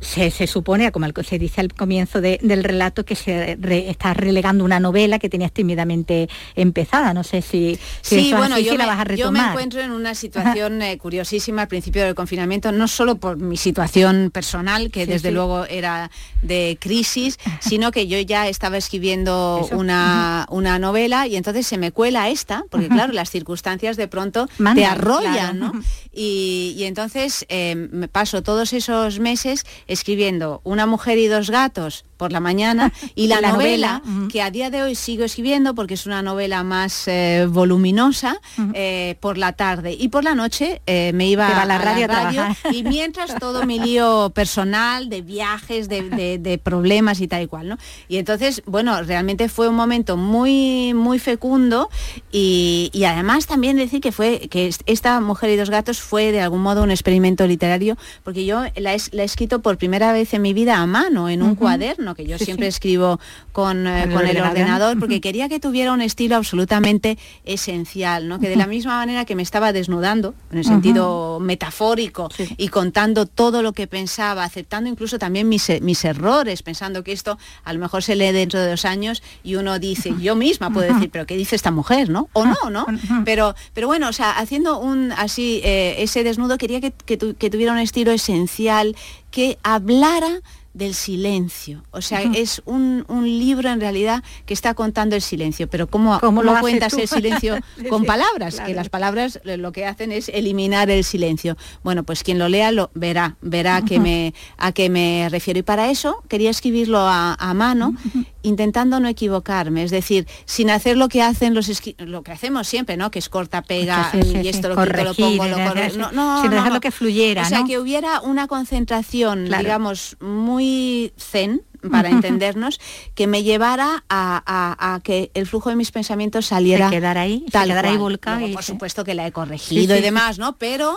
mm, se, supone, como se dice al comienzo del relato, que se está relegando una novela que tenías tímidamente empezada. No sé si, sí, bueno, yo, la vas a retomar. yo me encuentro en una situación eh, curiosísima al principio del confinamiento, no solo por mi situación personal, que desde luego era de crisis, sino que yo ya estaba escribiendo una, una, novela y entonces se me cuela esta, porque claro, las circunstancias de pronto te arrollan, ¿no? Y, entonces eh, me paso todos esos meses escribiendo Una mujer y dos gatos por la mañana y la, novela, que a día de hoy sigo escribiendo porque es una novela más eh, voluminosa eh, por la tarde y por la noche eh, me iba a la radio, y mientras todo mi lío personal de viajes de, problemas y tal y cual ¿no? y entonces bueno realmente fue un momento muy muy fecundo y, además también decir que fue que esta mujer y dos gatos fue de algún modo un experimento literario porque yo la he, la he escrito por primera vez en mi vida a mano en un cuaderno que yo siempre escribo con, eh, el, ordenador, porque quería que tuviera un estilo absolutamente esencial, ¿no? que de la misma manera que me estaba desnudando, en el sentido metafórico, y contando todo lo que pensaba, aceptando incluso también mis, mis errores, pensando que esto a lo mejor se lee dentro de dos años y uno dice, yo misma puedo decir, pero ¿qué dice esta mujer? ¿no? O no, ¿no? Pero, pero bueno, o sea, haciendo un así eh, ese desnudo quería que, que tuviera un estilo esencial, que hablara del silencio. O sea, es un, libro en realidad que está contando el silencio, pero ¿cómo, ¿Cómo, lo cuentas el silencio con palabras? Que las palabras lo que hacen es eliminar el silencio. Bueno, pues quien lo lea lo verá, verá que me, a qué me refiero. Y para eso quería escribirlo a, mano intentando no equivocarme, es decir, sin hacer lo que hacen los lo que hacemos siempre, ¿no? Que es corta, pega y esto lo, lo pongo, lo no, no, sin dejarlo que fluyera, O sea, que hubiera una concentración, digamos, muy zen, para entendernos, que me llevara a, que el flujo de mis pensamientos saliera. quedar ahí, tal quedar ahí volcado. por supuesto que la he corregido y demás, ¿no? Pero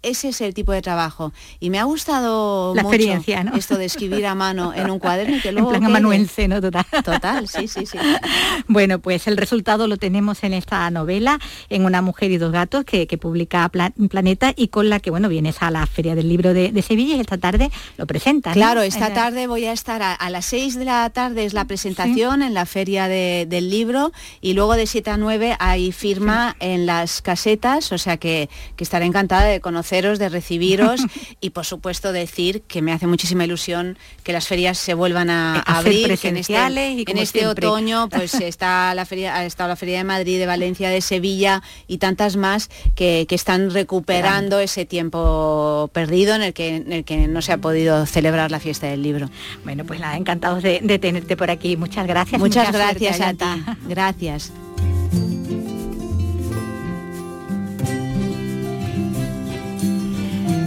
ese es el tipo de trabajo. Y me ha gustado la mucho experiencia, esto de escribir a mano en un cuaderno que luego. En plan amanuense, ¿no? Total. Total, sí, sí, sí. bueno, pues el resultado lo tenemos en esta novela, en Una mujer y dos gatos, que, publica Planeta y con la que, bueno, vienes a la Feria del Libro de, Sevilla y esta tarde lo presentas. Claro, esta tarde voy a estar a, las 6 de la tarde es la presentación en la Feria del Libro y luego de 7 a 9 hay firma en las casetas, o sea que, que estaré encantada de conoceros, de recibiros y por supuesto decir que me hace muchísima ilusión que las ferias se vuelvan a, abrir, que en este, en este otoño pues está la feria, ha estado la feria de Madrid, de Valencia, de Sevilla y tantas más que, están recuperando ese tiempo perdido en el que en el que no se ha podido celebrar la fiesta del libro. Bueno, pues nada, encantados de, tenerte por aquí. Muchas gracias. Muchas gracias a ti. Gracias.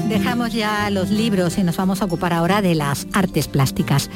Dejamos ya los libros y nos vamos a ocupar ahora de las artes plásticas.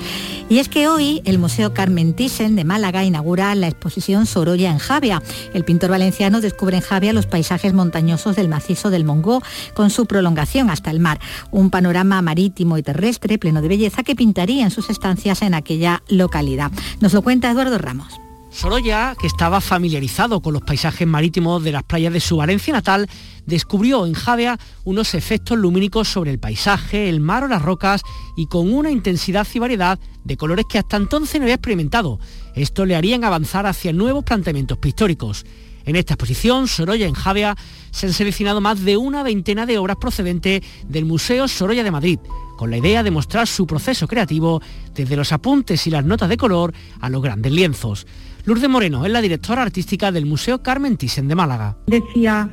Y es que hoy el Museo Carmen Thyssen de Málaga inaugura la exposición Sorolla en Javia. El pintor valenciano descubre en Javia los paisajes montañosos del macizo del Mongó con su prolongación hasta el mar. Un panorama marítimo y terrestre pleno de belleza que pintaría en sus estancias en aquella localidad. Nos lo cuenta Eduardo Ramos. Sorolla, que estaba familiarizado con los paisajes marítimos de las playas de su Valencia natal, descubrió en Javea unos efectos lumínicos sobre el paisaje, el mar o las rocas y con una intensidad y variedad de colores que hasta entonces no había experimentado. Esto le harían avanzar hacia nuevos planteamientos pictóricos. En esta exposición, Sorolla en Javea, se han seleccionado más de una veintena de obras procedentes del Museo Sorolla de Madrid, con la idea de mostrar su proceso creativo desde los apuntes y las notas de color a los grandes lienzos. Lourdes Moreno es la directora artística del Museo Carmen Thyssen de Málaga. Decía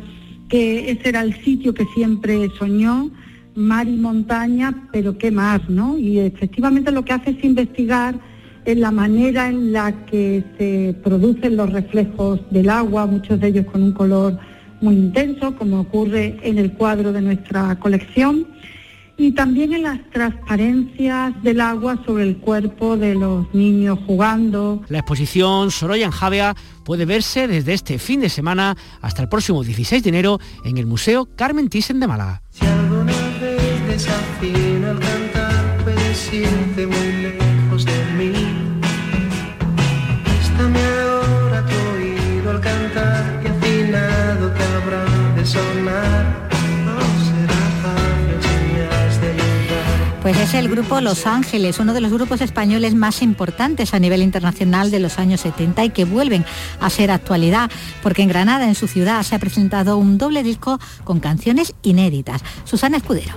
que ese era el sitio que siempre soñó, mar y montaña, pero qué más, ¿no? Y efectivamente lo que hace es investigar en la manera en la que se producen los reflejos del agua, muchos de ellos con un color muy intenso, como ocurre en el cuadro de nuestra colección y también en las transparencias del agua sobre el cuerpo de los niños jugando. La exposición Sorolla en Javea puede verse desde este fin de semana hasta el próximo 16 de enero en el Museo Carmen Thyssen de Málaga. Es el grupo Los Ángeles, uno de los grupos españoles más importantes a nivel internacional de los años 70 y que vuelven a ser actualidad, porque en Granada, en su ciudad, se ha presentado un doble disco con canciones inéditas. Susana Escudero.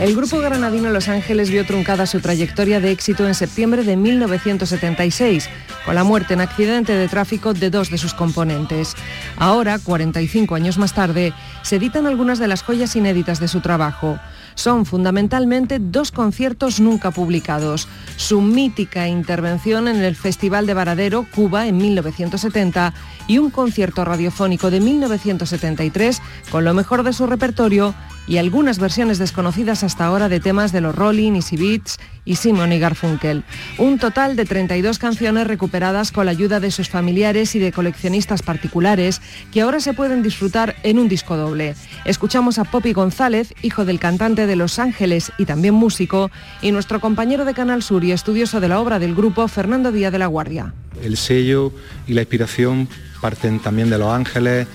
El grupo granadino Los Ángeles vio truncada su trayectoria de éxito en septiembre de 1976, con la muerte en accidente de tráfico de dos de sus componentes. Ahora, 45 años más tarde, se editan algunas de las joyas inéditas de su trabajo. Son fundamentalmente dos conciertos nunca publicados. Su mítica intervención en el Festival de Varadero, Cuba, en 1970, y un concierto radiofónico de 1973 con lo mejor de su repertorio y algunas versiones desconocidas hasta ahora de temas de los Rolling, Easy Beats y Simon y Garfunkel. Un total de 32 canciones recuperadas con la ayuda de sus familiares y de coleccionistas particulares que ahora se pueden disfrutar en un disco doble. Escuchamos a Poppy González, hijo del cantante de Los Ángeles y también músico, y nuestro compañero de Canal Sur y estudioso de la obra del grupo, Fernando Díaz de la Guardia. El sello y la inspiración parten también de Los Ángeles,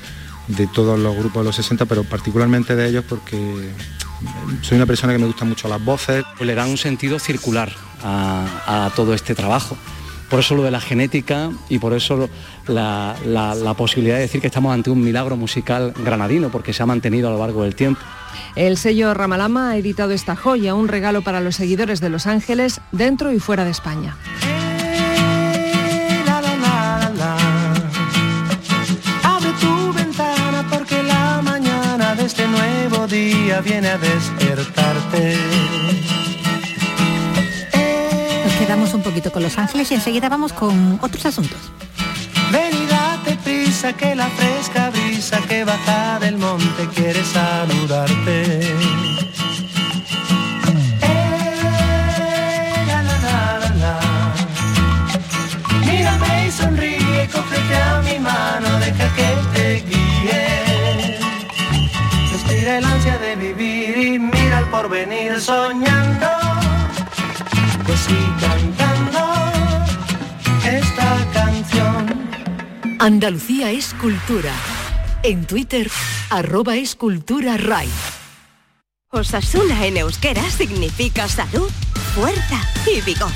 de todos los grupos de los 60, pero particularmente de ellos porque soy una persona que me gusta mucho las voces. Pues le dan un sentido circular a, todo este trabajo. Por eso lo de la genética y por eso la, la posibilidad de decir que estamos ante un milagro musical granadino, porque se ha mantenido a lo largo del tiempo. El sello Ramalama ha editado esta joya, un regalo para los seguidores de Los Ángeles dentro y fuera de España. Día viene a despertarte. Nos quedamos un poquito con Los Ángeles y enseguida vamos con otros asuntos. Ven y date prisa que la fresca brisa que baja del monte quiere saludarte. Eh, sonríe, cógete a mi mano, deja que porvenir soñando, que cantando esta canción. Andalucía es cultura. En Twitter, arroba escultura ray. Osasuna en euskera significa salud, fuerza y vigor.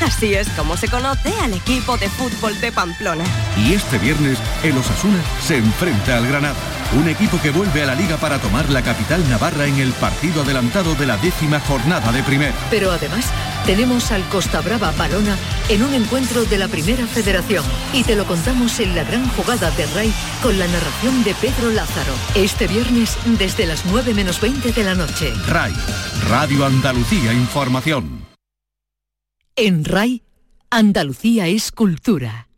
Así es como se conoce al equipo de fútbol de Pamplona. Y este viernes, el Osasuna se enfrenta al Granada un equipo que vuelve a la liga para tomar la capital navarra en el partido adelantado de la décima jornada de primera. Pero además, tenemos al Costa Brava Balona en un encuentro de la Primera Federación y te lo contamos en la gran jugada de RAI con la narración de Pedro Lázaro. Este viernes desde las 9 menos 20 de la noche. RAI, Radio Andalucía Información. En RAI, Andalucía es cultura.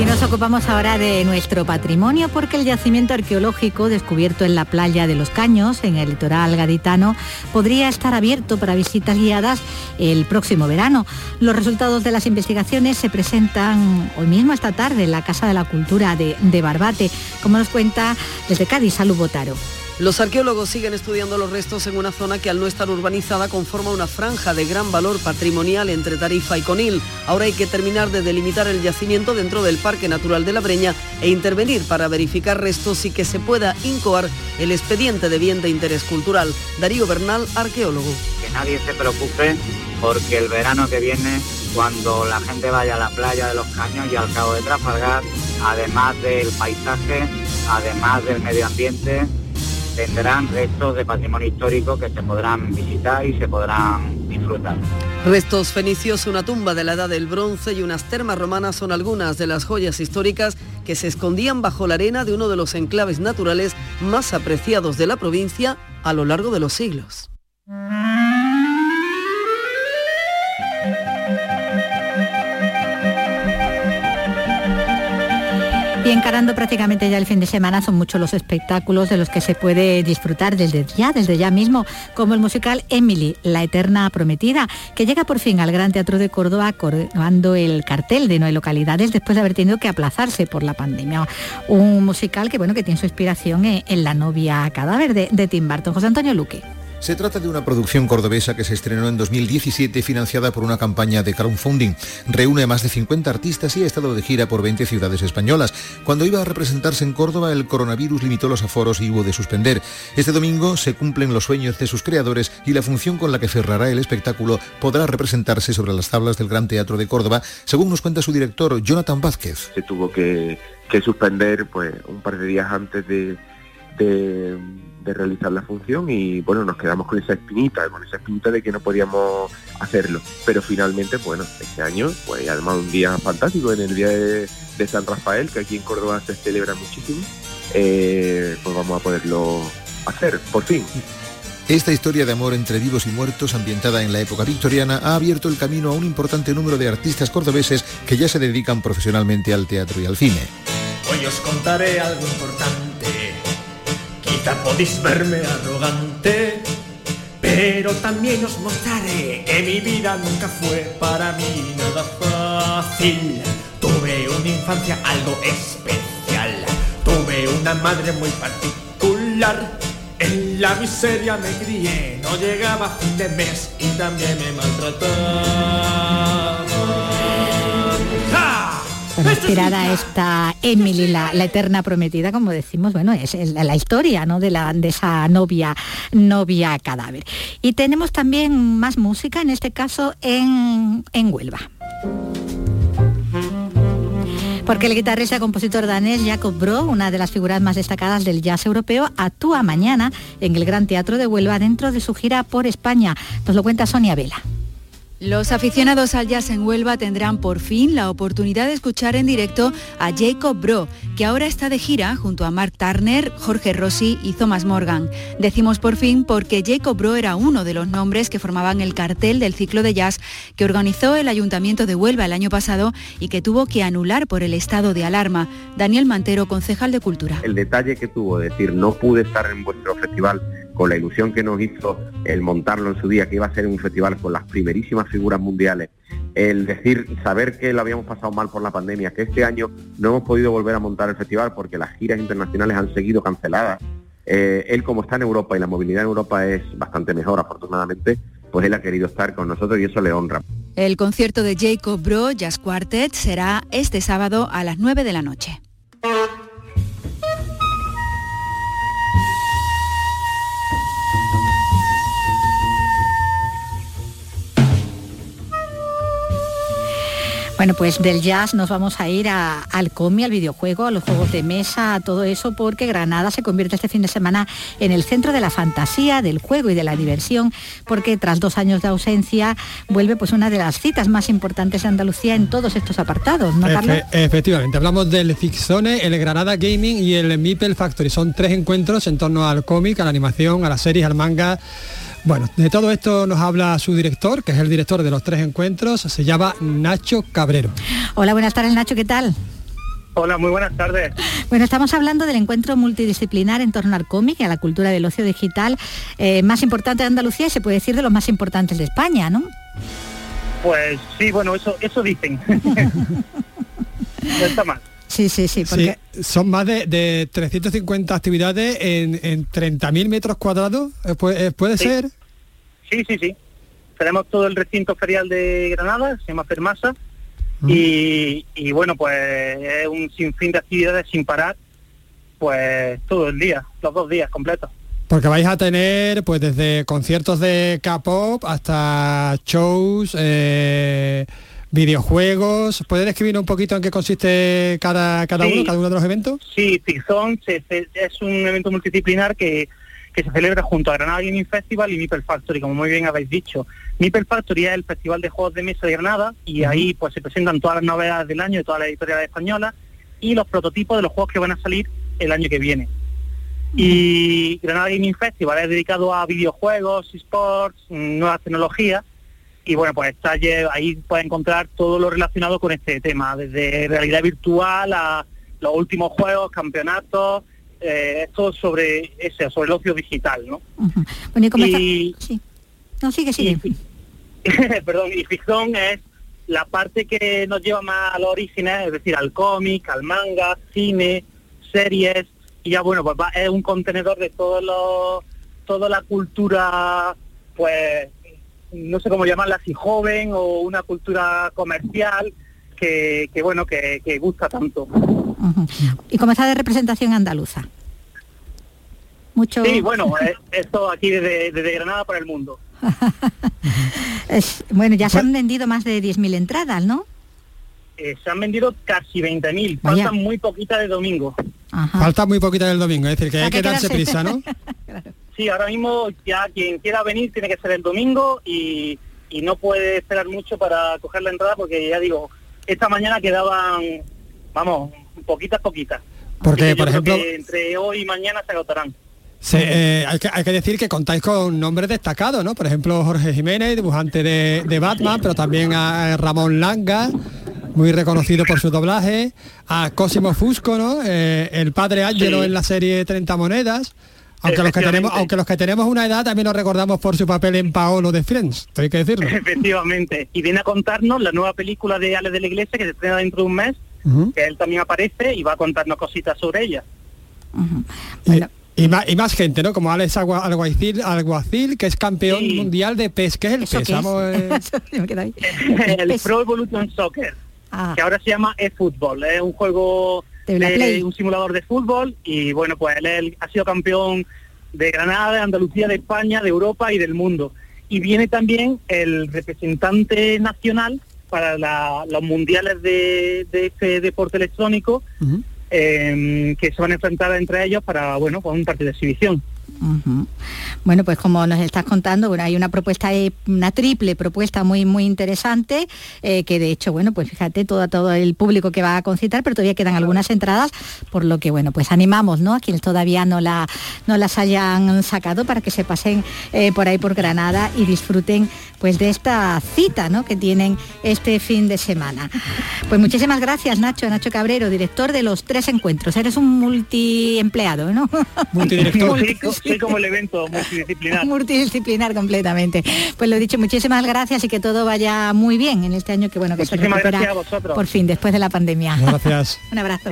Y nos ocupamos ahora de nuestro patrimonio porque el yacimiento arqueológico descubierto en la playa de Los Caños, en el litoral gaditano, podría estar abierto para visitas guiadas el próximo verano. Los resultados de las investigaciones se presentan hoy mismo esta tarde en la Casa de la Cultura de, Barbate, como nos cuenta desde Cádiz, Salud Botaro. Los arqueólogos siguen estudiando los restos en una zona que al no estar urbanizada conforma una franja de gran valor patrimonial entre Tarifa y Conil. Ahora hay que terminar de delimitar el yacimiento dentro del Parque Natural de la Breña e intervenir para verificar restos y que se pueda incoar el expediente de bien de interés cultural. Darío Bernal, arqueólogo. Que nadie se preocupe porque el verano que viene, cuando la gente vaya a la playa de los Caños y al Cabo de Trafalgar, además del paisaje, además del medio ambiente, tendrán restos de patrimonio histórico que se podrán visitar y se podrán disfrutar. Restos fenicios, una tumba de la edad del bronce y unas termas romanas son algunas de las joyas históricas que se escondían bajo la arena de uno de los enclaves naturales más apreciados de la provincia a lo largo de los siglos. Encarando prácticamente ya el fin de semana son muchos los espectáculos de los que se puede disfrutar desde ya, desde ya mismo, como el musical Emily, la eterna prometida, que llega por fin al Gran Teatro de Córdoba coronando el cartel de nueve localidades después de haber tenido que aplazarse por la pandemia. Un musical que bueno que tiene su inspiración en, La novia cadáver de, de Tim Burton. José Antonio Luque. Se trata de una producción cordobesa que se estrenó en 2017 financiada por una campaña de crowdfunding. Reúne a más de 50 artistas y ha estado de gira por 20 ciudades españolas. Cuando iba a representarse en Córdoba, el coronavirus limitó los aforos y hubo de suspender. Este domingo se cumplen los sueños de sus creadores y la función con la que cerrará el espectáculo podrá representarse sobre las tablas del Gran Teatro de Córdoba, según nos cuenta su director, Jonathan Vázquez. Se tuvo que, suspender pues, un par de días antes de de realizar la función y bueno, nos quedamos con esa espinita, con esa espinita de que no podíamos hacerlo. Pero finalmente, bueno, este año, pues además un día fantástico, en el día de, San Rafael, que aquí en Córdoba se celebra muchísimo, eh, pues vamos a poderlo hacer, por fin. Esta historia de amor entre vivos y muertos, ambientada en la época victoriana, ha abierto el camino a un importante número de artistas cordobeses que ya se dedican profesionalmente al teatro y al cine. Hoy os contaré algo importante Quizá podéis verme arrogante, pero también os mostraré que mi vida nunca fue para mí nada fácil. Tuve una infancia algo especial, tuve una madre muy particular. En la miseria me crié, no llegaba a fin de mes y también me maltrataba. Inspirada esta Emily, la, eterna prometida, como decimos, bueno, es la, historia ¿no? de, la, de esa novia, novia cadáver. Y tenemos también más música, en este caso en, en Huelva porque el guitarrista y compositor danés Jacob Bro, una de las figuras más destacadas del jazz europeo, actúa mañana en el Gran Teatro de Huelva dentro de su gira por España. Nos lo cuenta Sonia Vela. Los aficionados al jazz en Huelva tendrán por fin la oportunidad de escuchar en directo a Jacob Bro, que ahora está de gira junto a Mark Turner, Jorge Rossi y Thomas Morgan. Decimos por fin porque Jacob Bro era uno de los nombres que formaban el cartel del ciclo de jazz que organizó el Ayuntamiento de Huelva el año pasado y que tuvo que anular por el estado de alarma. Daniel Mantero, concejal de Cultura. El detalle que tuvo, decir, no pude estar en vuestro festival con la ilusión que nos hizo el montarlo en su día, que iba a ser un festival con las primerísimas figuras mundiales, el decir, saber que lo habíamos pasado mal por la pandemia, que este año no hemos podido volver a montar el festival porque las giras internacionales han seguido canceladas. Eh, él como está en Europa y la movilidad en Europa es bastante mejor, afortunadamente, pues él ha querido estar con nosotros y eso le honra. El concierto de Jacob Bro Jazz Quartet será este sábado a las 9 de la noche. Bueno, pues del jazz nos vamos a ir al cómic, al videojuego, a los juegos de mesa, a todo eso, porque Granada se convierte este fin de semana en el centro de la fantasía, del juego y de la diversión, porque tras dos años de ausencia vuelve pues una de las citas más importantes de Andalucía en todos estos apartados, ¿no, Carlos? efectivamente, hablamos del Fixone, el Granada Gaming y el Meeple Factory. Son tres encuentros en torno al cómic, a la animación, a las series, al manga bueno, de todo esto nos habla su director, que es el director de los tres encuentros, se llama Nacho Cabrero. Hola, buenas tardes Nacho, ¿qué tal? Hola, muy buenas tardes. Bueno, estamos hablando del encuentro multidisciplinar en torno al cómic y a la cultura del ocio digital eh, más importante de Andalucía y se puede decir de los más importantes de España, ¿no? Pues sí, bueno, eso, eso dicen. no está mal. Sí, sí, sí. Porque... son más de, 350 actividades en, en 30.000 metros cuadrados. Eh, ¿Puede, puede ser? Sí, sí, sí. Tenemos todo el recinto ferial de Granada, se llama Fermasa, y, y, bueno, pues es un sinfín de actividades sin parar, pues todo el día, los dos días completos. Porque vais a tener pues desde conciertos de K-pop hasta shows, eh, videojuegos. ¿Puede describir un poquito en qué consiste cada, cada uno, cada uno de los eventos? Sí, Tizón es un evento multidisciplinar que, que se celebra junto a Granada Gaming Festival y Nipple Factory, como muy bien habéis dicho. Nipple Factory es el festival de juegos de mesa de Granada y ahí pues se presentan todas las novedades del año de todas las editoriales españolas y los prototipos de los juegos que van a salir el año que viene. Y Granada Gaming Festival es dedicado a videojuegos, esports, nuevas tecnologías y bueno, pues está ahí puede encontrar todo lo relacionado con este tema, desde realidad virtual a los últimos juegos, campeonatos, eh, esto sobre ese, sobre el ocio digital, ¿no? Bueno, ¿y cómo Sí. No, sigue, sigue. perdón, y ficción es la parte que nos lleva más al origen, es decir, al cómic, al manga, cine, series, y ya bueno, pues va, es un contenedor de todos los toda la cultura, pues, no sé cómo llamarla, si joven o una cultura comercial que, bueno, que, gusta tanto. ¿Y cómo está de representación andaluza? Mucho... Sí, bueno, eh, esto aquí desde, Granada para el mundo. bueno, ya se han vendido más de 10.000 entradas, ¿no? Eh, se han vendido casi 20.000, faltan muy poquitas de domingo. Falta muy poquita del domingo, es decir, que hay que, darse prisa, ¿no? Sí, ahora mismo ya quien quiera venir tiene que ser el domingo y, no puede esperar mucho para coger la entrada porque ya digo, esta mañana quedaban, vamos, poquitas, poquitas. Porque, por ejemplo... entre hoy y mañana se agotarán. Eh, hay, que, decir que contáis con nombres destacados, ¿no? Por ejemplo, Jorge Jiménez, dibujante de, Batman, pero también a Ramón Langa, muy reconocido por su doblaje, a Cosimo Fusco, ¿no? Eh, el padre Ángelo en la serie 30 monedas. Aunque los, que tenemos, aunque los que tenemos una edad también nos recordamos por su papel en Paolo de Friends, hay que decirlo. Efectivamente. Y viene a contarnos la nueva película de Ale de la Iglesia que se estrena dentro de un mes, que él también aparece y va a contarnos cositas sobre ella. y, más, gente, ¿no? Como Alex Alguacil, Alguacil que es campeón mundial de PES. ¿Qué es el PES? el Pro Evolution Soccer, ah. que ahora se llama eFootball. Es un juego de un simulador de fútbol y bueno, pues él, ha sido campeón de Granada, de Andalucía, de España, de Europa y del mundo. Y viene también el representante nacional para los mundiales de, este deporte electrónico, em, que se van a enfrentar entre ellos para, bueno, con un partido de exhibición. Bueno, pues como nos estás contando, bueno, hay una propuesta, una triple propuesta muy muy interesante, eh, que de hecho, bueno, pues fíjate todo, todo el público que va a concitar, pero todavía quedan algunas entradas, por lo que bueno, pues animamos ¿no? a quienes todavía no, la, no las hayan sacado para que se pasen eh, por ahí por Granada y disfruten pues de esta cita ¿no? que tienen este fin de semana. Pues muchísimas gracias, Nacho, Nacho Cabrero, director de los tres encuentros. Eres un multiempleado, ¿no? Multidirector. Sí, como el evento multidisciplinar. multidisciplinar completamente. Pues lo he dicho, muchísimas gracias y que todo vaya muy bien en este año que bueno que se recupera por fin después de la pandemia. Gracias. Un abrazo.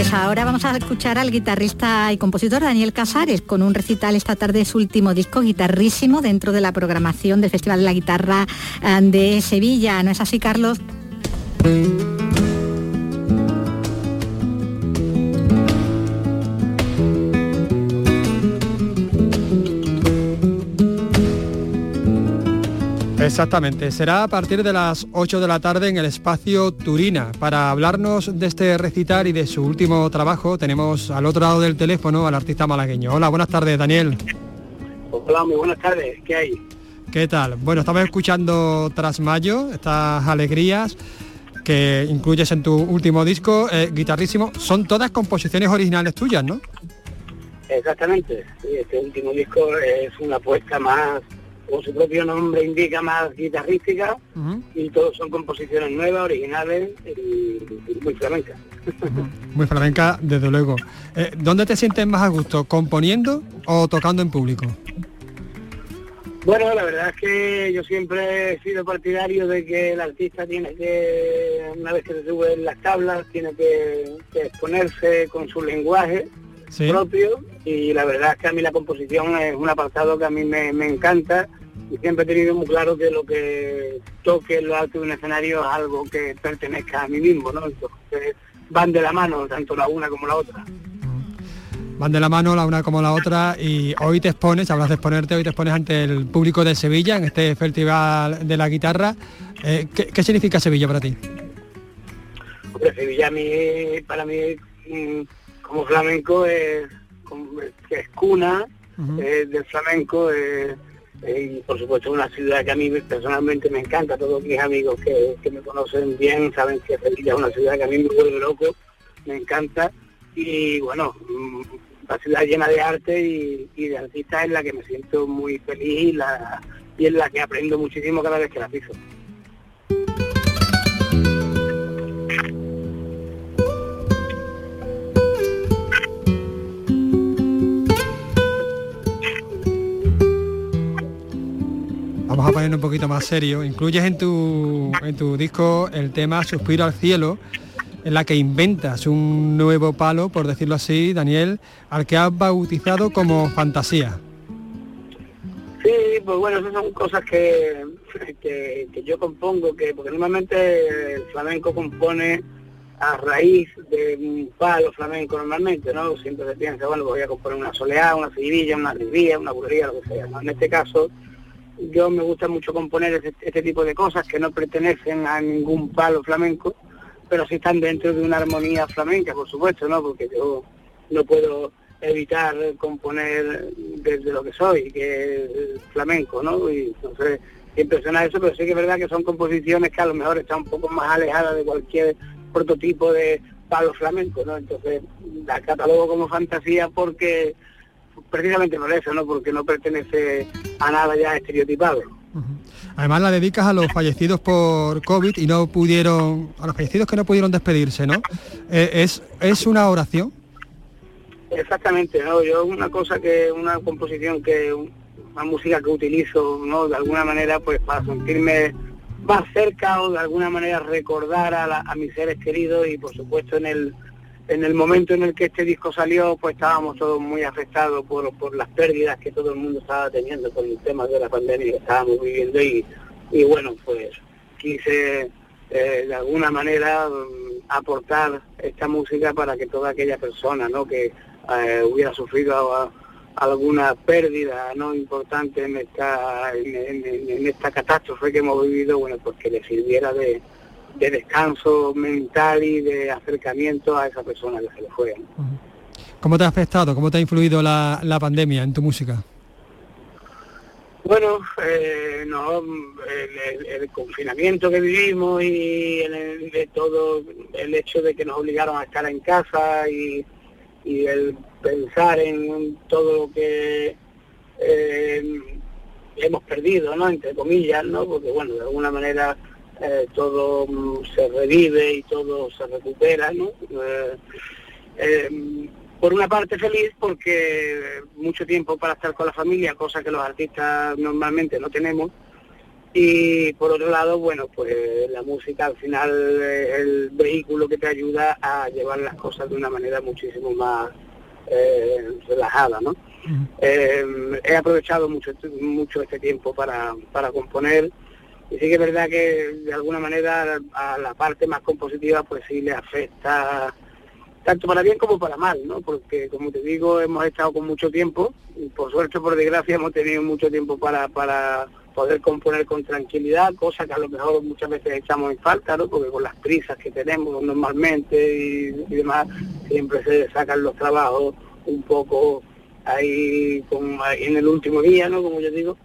Pues ahora vamos a escuchar al guitarrista y compositor Daniel Casares con un recital esta tarde de su último disco guitarrísimo dentro de la programación del Festival de la Guitarra eh, de Sevilla. ¿No es así, Carlos? Exactamente, será a partir de las 8 de la tarde en el espacio Turina. Para hablarnos de este recital y de su último trabajo tenemos al otro lado del teléfono al artista malagueño. Hola, buenas tardes, Daniel. Hola, muy buenas tardes, ¿qué hay? ¿Qué tal? Bueno, estamos escuchando Tras Mayo, estas alegrías que incluyes en tu último disco, eh, guitarrísimo. Son todas composiciones originales tuyas, ¿no? Exactamente, este último disco es una apuesta más como su propio nombre indica, más guitarrística y todos son composiciones nuevas, originales y, muy flamencas. Muy flamenca, desde luego. Eh, ¿Dónde te sientes más a gusto, componiendo o tocando en público? Bueno, la verdad es que yo siempre he sido partidario de que el artista tiene que, una vez que se sube en las tablas, tiene que, exponerse con su lenguaje propio y la verdad es que a mí la composición es un apartado que a mí me encanta y siempre he tenido muy claro que lo que toque lo alto de un escenario es algo que pertenezca a mí mismo, ¿no? Entonces van de la mano, tanto la una como la otra. Van de la mano la una como la otra y hoy te expones, hablas de exponerte, hoy te expones ante el público de Sevilla en este festival de la guitarra. Eh, ¿qué, significa Sevilla para ti? Sevilla a mí, para mí mm, como flamenco es, es cuna del flamenco, es por supuesto una ciudad que a mí personalmente me encanta, todos mis amigos que, me conocen bien saben que Sevilla es una ciudad que a mí me vuelve loco, me encanta y bueno, mm, la ciudad llena de arte y, de artistas en la que me siento muy feliz y, la, y en la que aprendo muchísimo cada vez que la piso. Vamos a poner un poquito más serio. Incluyes en tu, en tu disco el tema Suspiro al cielo, en la que inventas un nuevo palo, por decirlo así, Daniel, al que has bautizado como fantasía. Sí, pues bueno, esas son cosas que, que, yo compongo, que porque normalmente el flamenco compone a raíz de un palo flamenco normalmente, ¿no? Siempre se piensa, bueno, pues voy a componer una soleá, una seguidilla, una ribía, una bulería, lo que sea. En este caso, yo me gusta mucho componer este, tipo de cosas que no pertenecen a ningún palo flamenco, pero sí están dentro de una armonía flamenca, por supuesto, ¿no? Porque yo no puedo evitar componer desde lo que soy, que es flamenco, ¿no? Y entonces impresiona eso, pero sí que es verdad que son composiciones que a lo mejor están un poco más alejadas de cualquier prototipo de palo flamenco, ¿no? Entonces la catalogo como fantasía porque precisamente por eso, ¿no? Porque no pertenece a nada ya estereotipado. Además la dedicas a los fallecidos por COVID y no pudieron, a los fallecidos que no pudieron despedirse, ¿no? Eh, ¿Es, ¿Es una oración? Exactamente, ¿no? Yo una cosa que, una composición que, una música que utilizo, ¿no? De alguna manera, pues para sentirme más cerca o de alguna manera recordar a, a mis seres queridos y por supuesto en el en el momento en el que este disco salió, pues estábamos todos muy afectados por, las pérdidas que todo el mundo estaba teniendo con el tema de la pandemia que estábamos viviendo y, bueno, pues quise eh, de alguna manera mm, aportar esta música para que toda aquella persona ¿no? que eh, hubiera sufrido alguna pérdida no importante en esta en, esta catástrofe que hemos vivido bueno pues que le sirviera de, descanso mental y de acercamiento a esa persona que se le fue ¿Cómo te ha afectado? ¿Cómo te ha influido la, la pandemia en tu música? Bueno, eh, no, el, confinamiento que vivimos y el, de todo el hecho de que nos obligaron a estar en casa y, y el pensar en todo lo que eh, hemos perdido, ¿no? Entre comillas, ¿no? Porque bueno, de alguna manera eh, todo se revive y todo se recupera, ¿no? Eh, por una parte feliz porque mucho tiempo para estar con la familia, cosa que los artistas normalmente no tenemos. Y por otro lado, bueno, pues la música al final es el vehículo que te ayuda a llevar las cosas de una manera muchísimo más eh, relajada, ¿no? Eh, he aprovechado mucho, mucho este tiempo para, para componer y sí que es verdad que de alguna manera a la parte más compositiva pues sí le afecta tanto para bien como para mal, ¿no? Porque como te digo, hemos estado con mucho tiempo, y por suerte por desgracia hemos tenido mucho tiempo para, para poder componer con tranquilidad, cosa que a lo mejor muchas veces echamos en falta, ¿no? Porque con las prisas que tenemos normalmente y, demás, siempre se sacan los trabajos un poco ahí en el último día, ¿no? Como yo digo.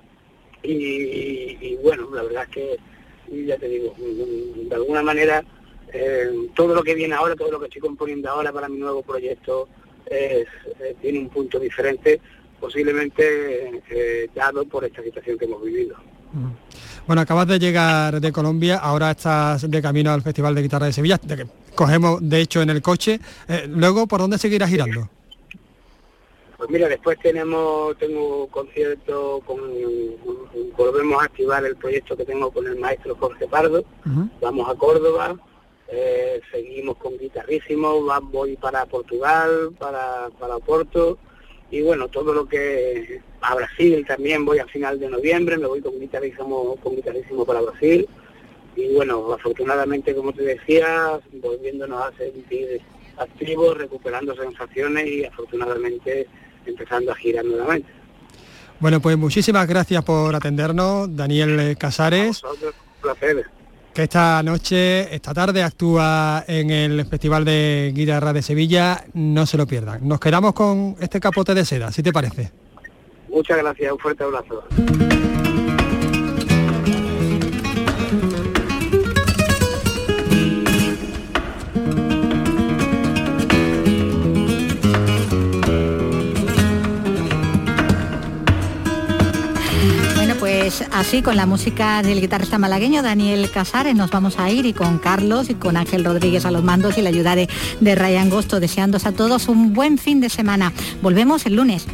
Y, bueno, la verdad es que, ya te digo, de alguna manera eh, todo lo que viene ahora, todo lo que estoy componiendo ahora para mi nuevo proyecto eh, tiene un punto diferente, posiblemente eh, dado por esta situación que hemos vivido. Bueno, acabas de llegar de Colombia, ahora estás de camino al Festival de Guitarra de Sevilla, de que cogemos de hecho en el coche. luego, ¿por dónde seguirás girando? Pues mira, después tenemos, tengo concierto con, volvemos a activar el proyecto que tengo con el maestro Jorge Pardo, vamos a Córdoba, eh, seguimos con guitarrísimo, voy para Portugal, para, para Porto y bueno, todo lo que a Brasil también voy a final de noviembre, me voy con guitarrísimo, con guitarrísimo para Brasil. Y bueno, afortunadamente como te decía, volviéndonos a sentir activos, recuperando sensaciones y afortunadamente empezando a girar nuevamente. Bueno, pues muchísimas gracias por atendernos, Daniel Casares. un placer que esta noche, esta tarde actúa en el Festival de Guitarra de Sevilla, no se lo pierdan. Nos quedamos con este capote de seda, si te parece. Muchas gracias, un fuerte abrazo. Pues así, con la música del guitarrista malagueño Daniel Casares, nos vamos a ir y con Carlos y con Ángel Rodríguez a los mandos y la ayuda de, de Ryan Gosto, deseándos a todos un buen fin de semana. Volvemos el lunes.